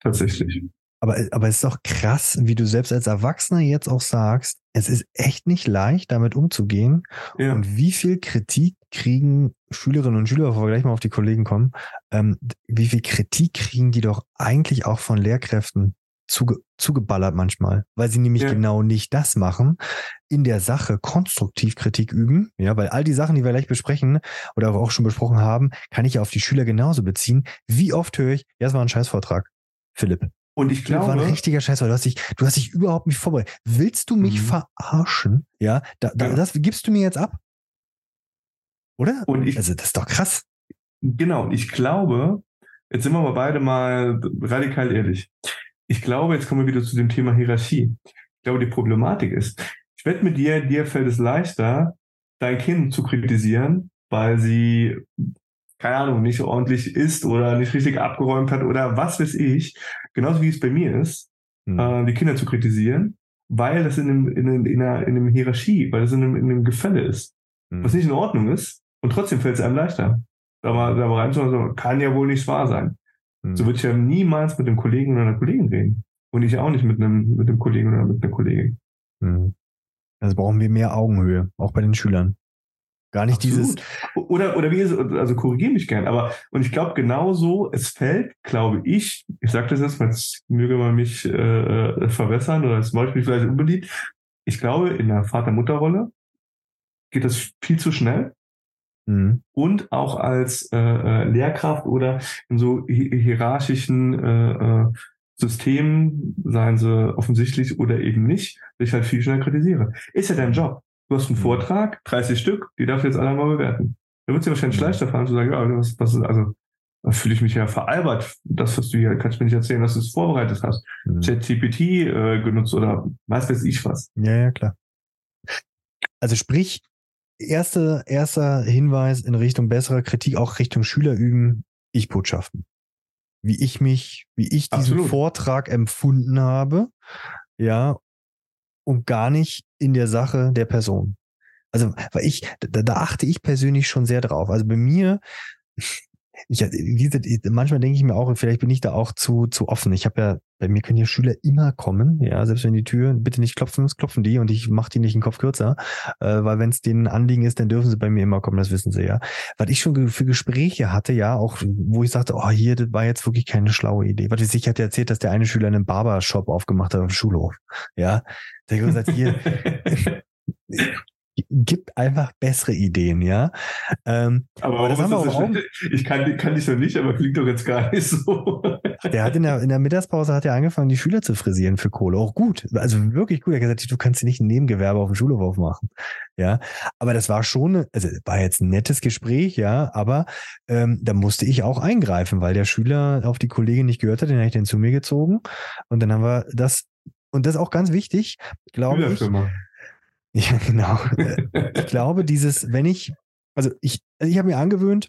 Tatsächlich. Aber, aber es ist doch krass, wie du selbst als Erwachsener jetzt auch sagst, es ist echt nicht leicht, damit umzugehen. Ja. Und wie viel Kritik kriegen Schülerinnen und Schüler, bevor wir gleich mal auf die Kollegen kommen, ähm, wie viel Kritik kriegen die doch eigentlich auch von Lehrkräften zuge zugeballert manchmal, weil sie nämlich ja. genau nicht das machen, in der Sache konstruktiv Kritik üben, ja, weil all die Sachen, die wir gleich besprechen oder auch schon besprochen haben, kann ich ja auf die Schüler genauso beziehen. Wie oft höre ich, ja, es war ein Scheißvortrag, Philipp. Und ich glaube, das war ein richtiger Scheiß, weil du hast dich, du hast dich überhaupt nicht vorbereitet. Willst du mich mhm. verarschen? Ja, da, da, ja, das gibst du mir jetzt ab? Oder? Und ich, also das ist doch krass. Genau. Ich glaube, jetzt sind wir mal beide mal radikal ehrlich. Ich glaube, jetzt kommen wir wieder zu dem Thema Hierarchie. Ich glaube, die Problematik ist, ich wette mit dir, dir fällt es leichter, dein Kind zu kritisieren, weil sie keine Ahnung, nicht ordentlich ist oder nicht richtig abgeräumt hat oder was weiß ich, genauso wie es bei mir ist, mhm. äh, die Kinder zu kritisieren, weil das in einem, in, einem, in, einer, in einer Hierarchie, weil das in einem, in einem Gefälle ist, mhm. was nicht in Ordnung ist und trotzdem fällt es einem leichter. Da mal, da mal reinzuschauen, kann ja wohl nicht wahr sein. Mhm. So würde ich ja niemals mit dem Kollegen oder einer Kollegin reden. Und ich auch nicht mit einem, mit dem Kollegen oder mit einer Kollegin. Mhm. Also brauchen wir mehr Augenhöhe, auch bei den Schülern. Gar nicht Absolut. dieses. Oder, oder wie ist, also korrigiere mich gern, aber, und ich glaube genauso, es fällt, glaube ich, ich sage das jetzt, jetzt möge man mich äh, äh verwässern oder es mache ich mich vielleicht unbeliebt. Ich glaube, in der Vater-Mutter-Rolle geht das viel zu schnell. Mhm. Und auch als äh, äh Lehrkraft oder in so hierarchischen äh, äh, Systemen, seien sie offensichtlich oder eben nicht, ich halt viel schneller kritisiere. Ist ja dein Job. Du hast einen mhm. Vortrag, 30 Stück, die darf jetzt alle mal bewerten. Da wird es dir wahrscheinlich mhm. leichter fallen zu sagen, ja, was, was ist, also, da fühle ich mich ja veralbert. Das, was du hier, kannst du mir nicht erzählen, dass du es vorbereitet hast. Mhm. ChatGPT äh, genutzt oder was weiß ich was. Ja, ja, klar. Also sprich, erste, erster Hinweis in Richtung besserer Kritik, auch Richtung Schüler üben, Ich-Botschaften. Wie ich mich, wie ich diesen Absolut. Vortrag empfunden habe, ja, und gar nicht in der Sache der Person. Also, weil ich, da, da achte ich persönlich schon sehr drauf. Also bei mir, ich, wie gesagt, manchmal denke ich mir auch, vielleicht bin ich da auch zu, zu offen. Ich habe ja, bei mir können ja Schüler immer kommen, ja, selbst wenn die Tür, bitte nicht klopfen, es klopfen die und ich mache die nicht den Kopf kürzer, äh, weil wenn es denen Anliegen ist, dann dürfen sie bei mir immer kommen, das wissen sie ja. Was ich schon für Gespräche hatte, ja, auch wo ich sagte, oh, hier, das war jetzt wirklich keine schlaue Idee. Was ich hatte erzählt, dass der eine Schüler einen Barbershop aufgemacht hat auf dem Schulhof, ja. Der hat gesagt, hier, gibt einfach bessere Ideen, ja. Ähm, aber, aber das haben wir auch, auch Ich kann, kann dich noch nicht, aber klingt doch jetzt gar nicht so. Der hat in der, in der Mittagspause hat er angefangen, die Schüler zu frisieren für Kohle. Auch gut. Also wirklich gut. Er hat gesagt, du kannst nicht ein Nebengewerbe auf dem Schulhof aufmachen. Ja. Aber das war schon, also war jetzt ein nettes Gespräch, ja, aber ähm, da musste ich auch eingreifen, weil der Schüler auf die Kollegin nicht gehört hat, den habe ich den zu mir gezogen. Und dann haben wir das, und das ist auch ganz wichtig, glaube ich Ja, genau. ich glaube, dieses, wenn ich, also ich, also ich habe mir angewöhnt,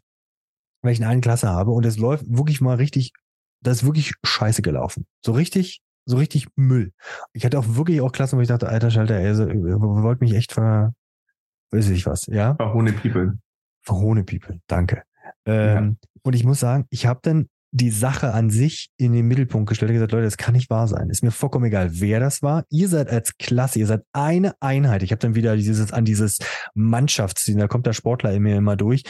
weil ich eine Klasse habe und es läuft wirklich mal richtig, das ist wirklich scheiße gelaufen. So richtig, so richtig Müll. Ich hatte auch wirklich auch Klassen, wo ich dachte, alter Schalter, ihr wollt mich echt ver, weiß ich was, ja? Verhohne People. Verhohne People, danke. Ähm, ja. Und ich muss sagen, ich habe dann die Sache an sich in den Mittelpunkt gestellt und gesagt, Leute, das kann nicht wahr sein. Ist mir vollkommen egal, wer das war. Ihr seid als Klasse, ihr seid eine Einheit. Ich habe dann wieder dieses an dieses Mannschaftsziel, da kommt der Sportler in mir immer durch.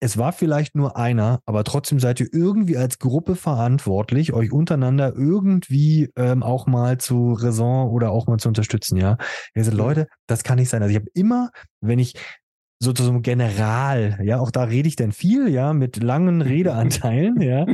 es war vielleicht nur einer, aber trotzdem seid ihr irgendwie als Gruppe verantwortlich, euch untereinander irgendwie ähm, auch mal zu Raison oder auch mal zu unterstützen, ja. Also Leute, das kann nicht sein. Also ich habe immer, wenn ich sozusagen General, ja, auch da rede ich dann viel, ja, mit langen Redeanteilen, ja,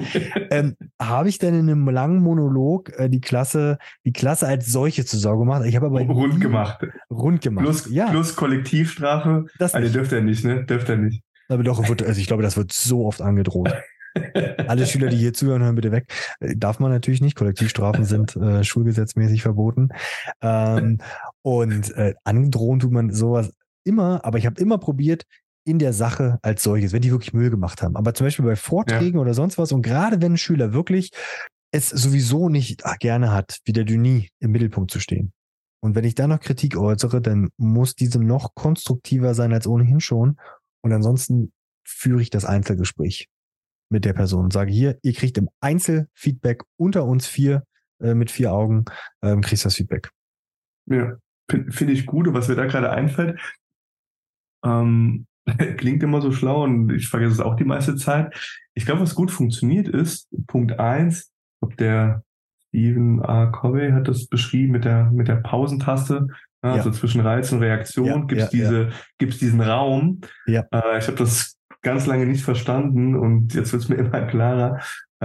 ähm, habe ich dann in einem langen Monolog äh, die Klasse, die Klasse als solche zu Sau gemacht. Ich habe aber rund gemacht. Rund gemacht. Plus, ja. plus Kollektivstrafe. Das also dürft er nicht, ne? Dürft er nicht. Aber doch, also ich glaube, das wird so oft angedroht. Alle Schüler, die hier zuhören, hören bitte weg. Äh, darf man natürlich nicht. Kollektivstrafen sind äh, schulgesetzmäßig verboten. Ähm, und äh, androhen tut man sowas immer, aber ich habe immer probiert, in der Sache als solches, wenn die wirklich Müll gemacht haben. Aber zum Beispiel bei Vorträgen ja. oder sonst was und gerade wenn ein Schüler wirklich es sowieso nicht gerne hat, wie der Denis im Mittelpunkt zu stehen. Und wenn ich da noch Kritik äußere, dann muss diese noch konstruktiver sein als ohnehin schon. Und ansonsten führe ich das Einzelgespräch mit der Person und sage hier, ihr kriegt im Einzelfeedback unter uns vier äh, mit vier Augen, ähm, kriegst das Feedback. Ja, finde ich gut. Und was mir da gerade einfällt, ähm, klingt immer so schlau und ich vergesse es auch die meiste Zeit. Ich glaube, was gut funktioniert ist, Punkt eins, ob der Stephen A. Covey hat das beschrieben mit der, mit der Pausentaste. Ja, also zwischen Reiz und Reaktion ja, gibt es diese, gibt's diesen Raum. Ja. Äh, ich habe das ganz lange nicht verstanden und jetzt wird es mir immer klarer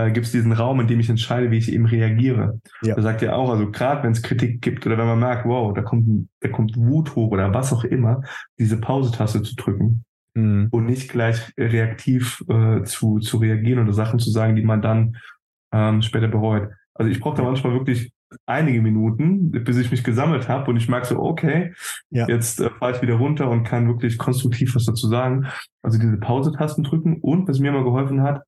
äh, gibt es diesen Raum, in dem ich entscheide, wie ich eben reagiere. Ja. Da sagt ja auch, also gerade wenn es Kritik gibt oder wenn man merkt, wow, da kommt, da kommt Wut hoch oder was auch immer, diese Pause-Taste zu drücken mhm. und nicht gleich reaktiv äh, zu, zu reagieren oder Sachen zu sagen, die man dann ähm, später bereut. Also ich brauche da manchmal wirklich einige Minuten, bis ich mich gesammelt habe und ich merke so, okay, ja. jetzt äh, fahre ich wieder runter und kann wirklich konstruktiv was dazu sagen. Also diese Pause-Tasten drücken und was mir mal geholfen hat,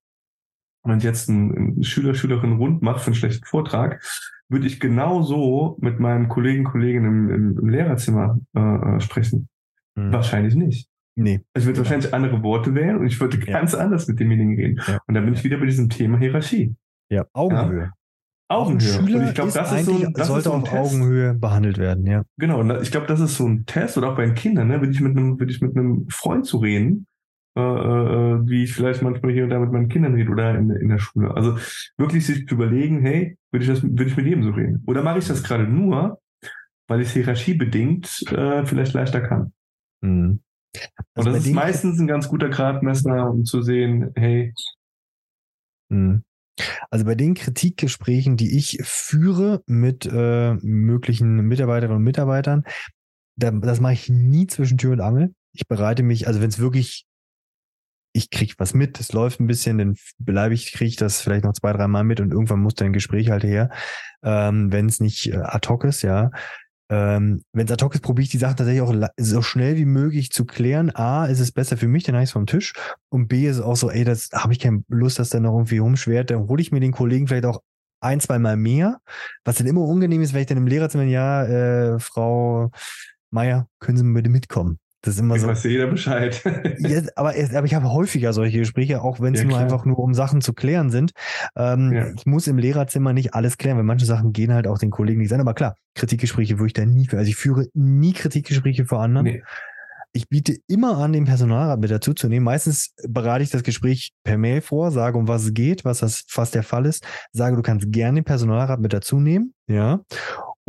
wenn ich jetzt einen Schüler, Schülerin rund mache für einen schlechten Vortrag, würde ich genauso mit meinem Kollegen, Kollegin im, im, im Lehrerzimmer äh, äh sprechen. Hm. Wahrscheinlich nicht. Nee. Ich würde genau. wahrscheinlich andere Worte wählen und ich würde ja. ganz anders mit demjenigen reden. Ja. Und dann bin ich wieder bei diesem Thema Hierarchie. Ja, Augenhöhe. Ja? Augenhöhe. Schüler und ich glaube, das ist so ein, das sollte so ein auf Test. Augenhöhe behandelt werden, ja. Genau, und ich glaube, das ist so ein Test oder auch bei den Kindern, ne, würde ich mit einem, würde ich mit einem Freund zu reden, äh, äh, wie ich vielleicht manchmal hier und da mit meinen Kindern rede oder in, in der Schule. Also wirklich sich zu überlegen, hey, würde ich das, würde ich mit jedem so reden? Oder mache ich das gerade nur, weil ich es hierarchiebedingt äh, vielleicht leichter kann? Mhm. Also und das ist meistens ein ganz guter Gradmesser, um zu sehen, hey. Mhm. Also bei den Kritikgesprächen, die ich führe mit äh, möglichen Mitarbeiterinnen und Mitarbeitern, da, das mache ich nie zwischen Tür und Angel. Ich bereite mich, also wenn es wirklich ich krieg was mit, es läuft ein bisschen, dann bleibe ich, kriege ich das vielleicht noch zwei, drei Mal mit und irgendwann muss dein Gespräch halt her, ähm, wenn es nicht äh, ad hoc ist, ja. Ähm, wenn es ad hoc ist, probiere ich die Sachen tatsächlich auch so schnell wie möglich zu klären. A, ist es besser für mich, dann habe ich es vom Tisch. Und B, ist es auch so, ey, das habe ich keine Lust, dass dann noch irgendwie rumschwert. Dann hole ich mir den Kollegen vielleicht auch ein, zwei Mal mehr. Was dann immer unangenehm ist, wenn ich dann im Lehrerzimmer, ja, äh, Frau Meier, können Sie mal bitte mitkommen? Das ist immer ich so. Weiß jeder Bescheid. ja, aber, aber ich habe häufiger solche Gespräche, auch wenn es ja, nur einfach nur um Sachen zu klären sind. Ähm, ja. Ich muss im Lehrerzimmer nicht alles klären, weil manche Sachen gehen halt auch den Kollegen nicht sein. Aber klar, Kritikgespräche würde ich da nie für. Also ich führe nie Kritikgespräche vor anderen. Nee. Ich biete immer an, den Personalrat mit dazu zu nehmen. Meistens bereite ich das Gespräch per Mail vor, sage, um was es geht, was das fast der Fall ist, sage, du kannst gerne den Personalrat mit dazu nehmen, ja.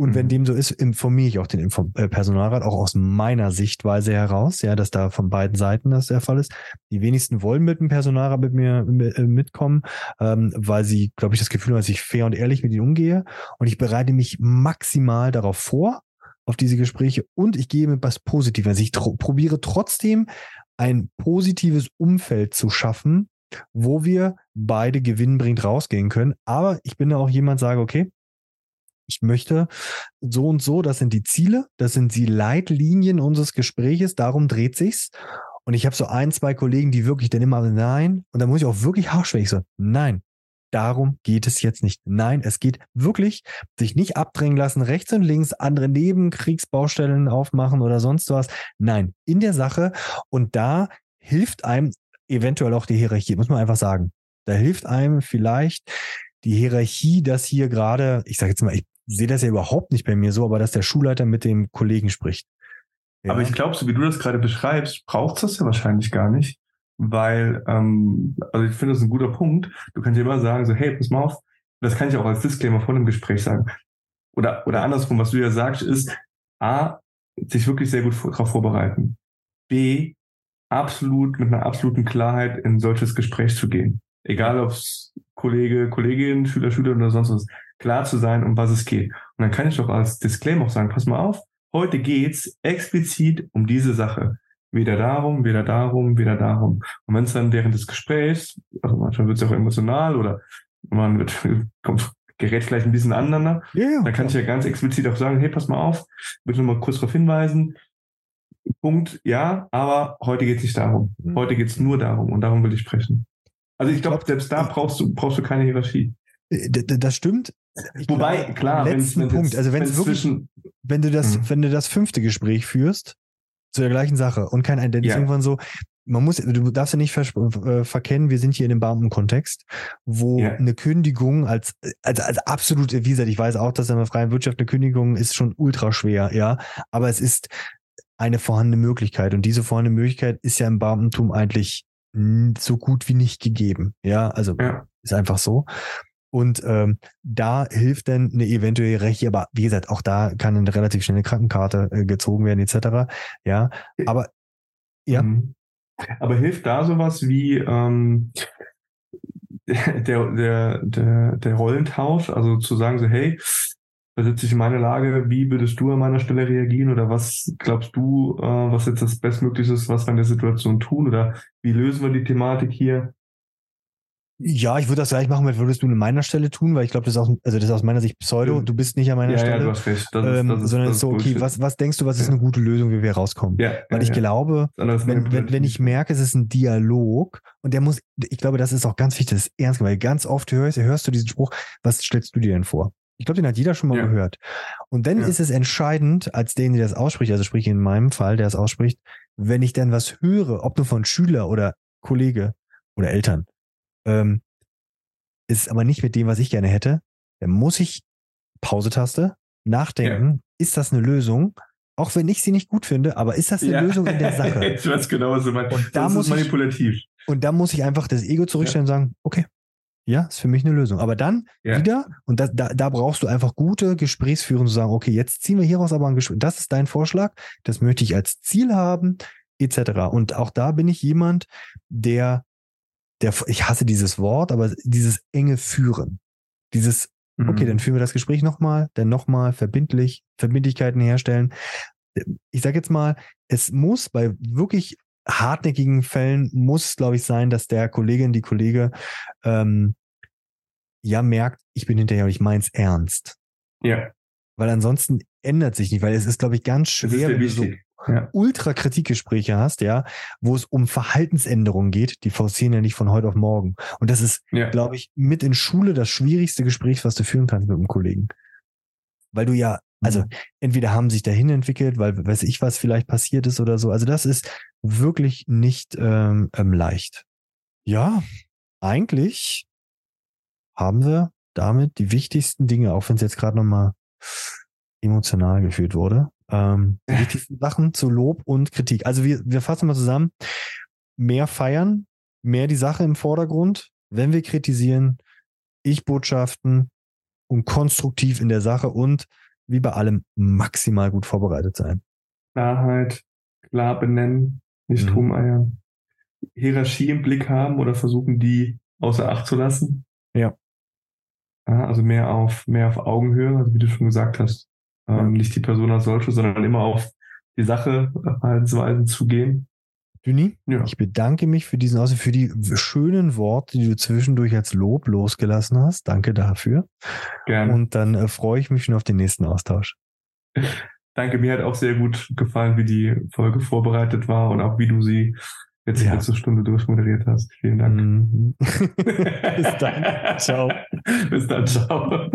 Und wenn mhm. dem so ist, informiere ich auch den Info äh, Personalrat, auch aus meiner Sichtweise heraus, ja, dass da von beiden Seiten das der Fall ist. Die wenigsten wollen mit dem Personalrat mit mir äh, mitkommen, ähm, weil sie, glaube ich, das Gefühl haben, dass ich fair und ehrlich mit ihnen umgehe. Und ich bereite mich maximal darauf vor, auf diese Gespräche und ich gehe mit was Positives. Also ich probiere trotzdem ein positives Umfeld zu schaffen, wo wir beide gewinnbringend rausgehen können. Aber ich bin da auch jemand, sage, okay, ich möchte so und so, das sind die Ziele, das sind die Leitlinien unseres Gespräches, darum dreht sich's. Und ich habe so ein, zwei Kollegen, die wirklich dann immer nein, und da muss ich auch wirklich harschwächig so, nein, darum geht es jetzt nicht. Nein, es geht wirklich, sich nicht abdrängen lassen, rechts und links andere Nebenkriegsbaustellen aufmachen oder sonst was. Nein, in der Sache. Und da hilft einem eventuell auch die Hierarchie, muss man einfach sagen. Da hilft einem vielleicht die Hierarchie, dass hier gerade, ich sage jetzt mal, ich sehe das ja überhaupt nicht bei mir so, aber dass der Schulleiter mit dem Kollegen spricht. Ja. Aber ich glaube, so wie du das gerade beschreibst, braucht es das ja wahrscheinlich gar nicht. weil, ähm, also ich finde das ein guter Punkt. Du kannst dir immer sagen, so, hey, pass mal auf, das kann ich auch als Disclaimer vor einem Gespräch sagen. Oder, oder andersrum, was du ja sagst, ist, A, sich wirklich sehr gut darauf vorbereiten. B, absolut mit einer absoluten Klarheit in solches Gespräch zu gehen. Egal ob es Kollege, Kollegin, Schüler, Schüler oder sonst was, klar zu sein, um was es geht. Und dann kann ich doch als Disclaimer auch sagen, pass mal auf, heute geht's explizit um diese Sache. Weder darum, weder darum, weder darum. Und wenn es dann während des Gesprächs, also manchmal wird es auch emotional oder man wird, kommt, gerät vielleicht ein bisschen aneinander, ja, dann kann ich ja ganz explizit auch sagen, hey, pass mal auf, will nur mal kurz darauf hinweisen, Punkt, ja, aber heute geht es nicht darum. Mhm. Heute geht es nur darum und darum will ich sprechen. Also ich glaube, selbst da brauchst du, brauchst du keine Hierarchie. Äh, das stimmt. Ich Wobei, glaube, klar, letzten wenn's, Punkt, also wenn es wirklich, wenn du das, mhm. wenn du das fünfte Gespräch führst, zu der gleichen Sache und kein Ident ja. irgendwann so, man muss, du darfst ja nicht äh, verkennen, wir sind hier in dem Beamtenkontext, wo ja. eine Kündigung als, als, als absolut, wie gesagt, ich weiß auch, dass in der freien Wirtschaft eine Kündigung ist schon ultra schwer, ja, aber es ist eine vorhandene Möglichkeit und diese vorhandene Möglichkeit ist ja im Beamtentum eigentlich so gut wie nicht gegeben, ja, also ja. ist einfach so. Und ähm, da hilft dann eine eventuelle Rechte, aber wie gesagt, auch da kann eine relativ schnelle Krankenkarte äh, gezogen werden, etc. Ja, aber ja. Mhm. Aber hilft da sowas wie ähm, der, der, der, der Rollentausch, also zu sagen so, hey, versetze ich in meine Lage, wie würdest du an meiner Stelle reagieren oder was glaubst du, äh, was jetzt das Bestmögliche ist, was wir in der Situation tun oder wie lösen wir die Thematik hier? Ja, ich würde das gleich machen, was würdest du an meiner Stelle tun, weil ich glaube, das ist auch, also das ist aus meiner Sicht Pseudo, du bist nicht an meiner ja, Stelle. Ja, du hast recht. Das ähm, ist, das sondern ist, so, okay, was, was denkst du, was ist eine gute Lösung, wie wir rauskommen? Ja, weil ich glaube, wenn, wenn, wenn ich merke, es ist ein Dialog und der muss, ich glaube, das ist auch ganz wichtig, das ist ernst, weil ganz oft hörst, hörst du diesen Spruch, was stellst du dir denn vor? Ich glaube, den hat jeder schon mal gehört. Und dann ist es entscheidend, als den, der das ausspricht, also sprich in meinem Fall, der es ausspricht, wenn ich dann was höre, ob nur von Schüler oder Kollege oder Eltern, ähm, ist aber nicht mit dem, was ich gerne hätte, dann muss ich Pause-Taste nachdenken. Ja. Ist das eine Lösung? Auch wenn ich sie nicht gut finde, aber ist das eine ja. Lösung in der Sache? ich weiß genau, was du meinst. Und da das muss ist manipulativ. Ich, und da muss ich einfach das Ego zurückstellen ja. und sagen, okay, ja, ist für mich eine Lösung. Aber dann ja. wieder, und da, da, da brauchst du einfach gute Gesprächsführung zu sagen, okay, jetzt ziehen wir hieraus aber ein Gespräch. Das ist dein Vorschlag, das möchte ich als Ziel haben, etc. Und auch da bin ich jemand, der der, ich hasse dieses Wort, aber dieses enge Führen. Dieses, mhm. okay, dann führen wir das Gespräch nochmal, dann nochmal verbindlich, Verbindlichkeiten herstellen. Ich sage jetzt mal, es muss bei wirklich hartnäckigen Fällen muss, glaube ich, sein, dass der Kollegin, die Kollege ähm, ja merkt, ich bin hinterher und ich meins ernst. Ja. Weil ansonsten ändert sich nicht, weil es ist, glaube ich, ganz schwer, wenn du so ja. Ultra-Kritikgespräche hast, ja, wo es um Verhaltensänderungen geht, die forcieren ja nicht von heute auf morgen. Und das ist, ja. glaube ich, mit in Schule das schwierigste Gespräch, was du führen kannst mit einem Kollegen. Weil du ja, also mhm. entweder haben sich dahin entwickelt, weil weiß ich was vielleicht passiert ist oder so. Also das ist wirklich nicht ähm, ähm, leicht. Ja, eigentlich haben wir damit die wichtigsten Dinge, auch wenn es jetzt gerade nochmal emotional geführt wurde, ähm, die wichtigsten Sachen zu Lob und Kritik. Also wir, wir fassen mal zusammen. Mehr feiern, mehr die Sache im Vordergrund, wenn wir kritisieren, Ich-Botschaften und konstruktiv in der Sache und wie bei allem maximal gut vorbereitet sein. Klarheit, klar benennen, nicht mhm. rumeiern. Hierarchie im Blick haben oder versuchen, die außer Acht zu lassen. Ja. Also mehr auf, mehr auf Augenhöhe, also wie du schon gesagt hast. Ähm, nicht die Person als solche, sondern immer auf die Sache, Verhaltensweisen zugehen. Düni, ja. ich bedanke mich für diesen Aussehen, für die schönen Worte, die du zwischendurch als Lob losgelassen hast. Danke dafür. Gerne. Und dann äh, freue ich mich schon auf den nächsten Austausch. Danke, mir hat auch sehr gut gefallen, wie die Folge vorbereitet war und auch wie du sie jetzt ja. letzte Stunde durchmoderiert hast. Vielen Dank. Mhm. Bis dann. ciao. Bis dann. Ciao.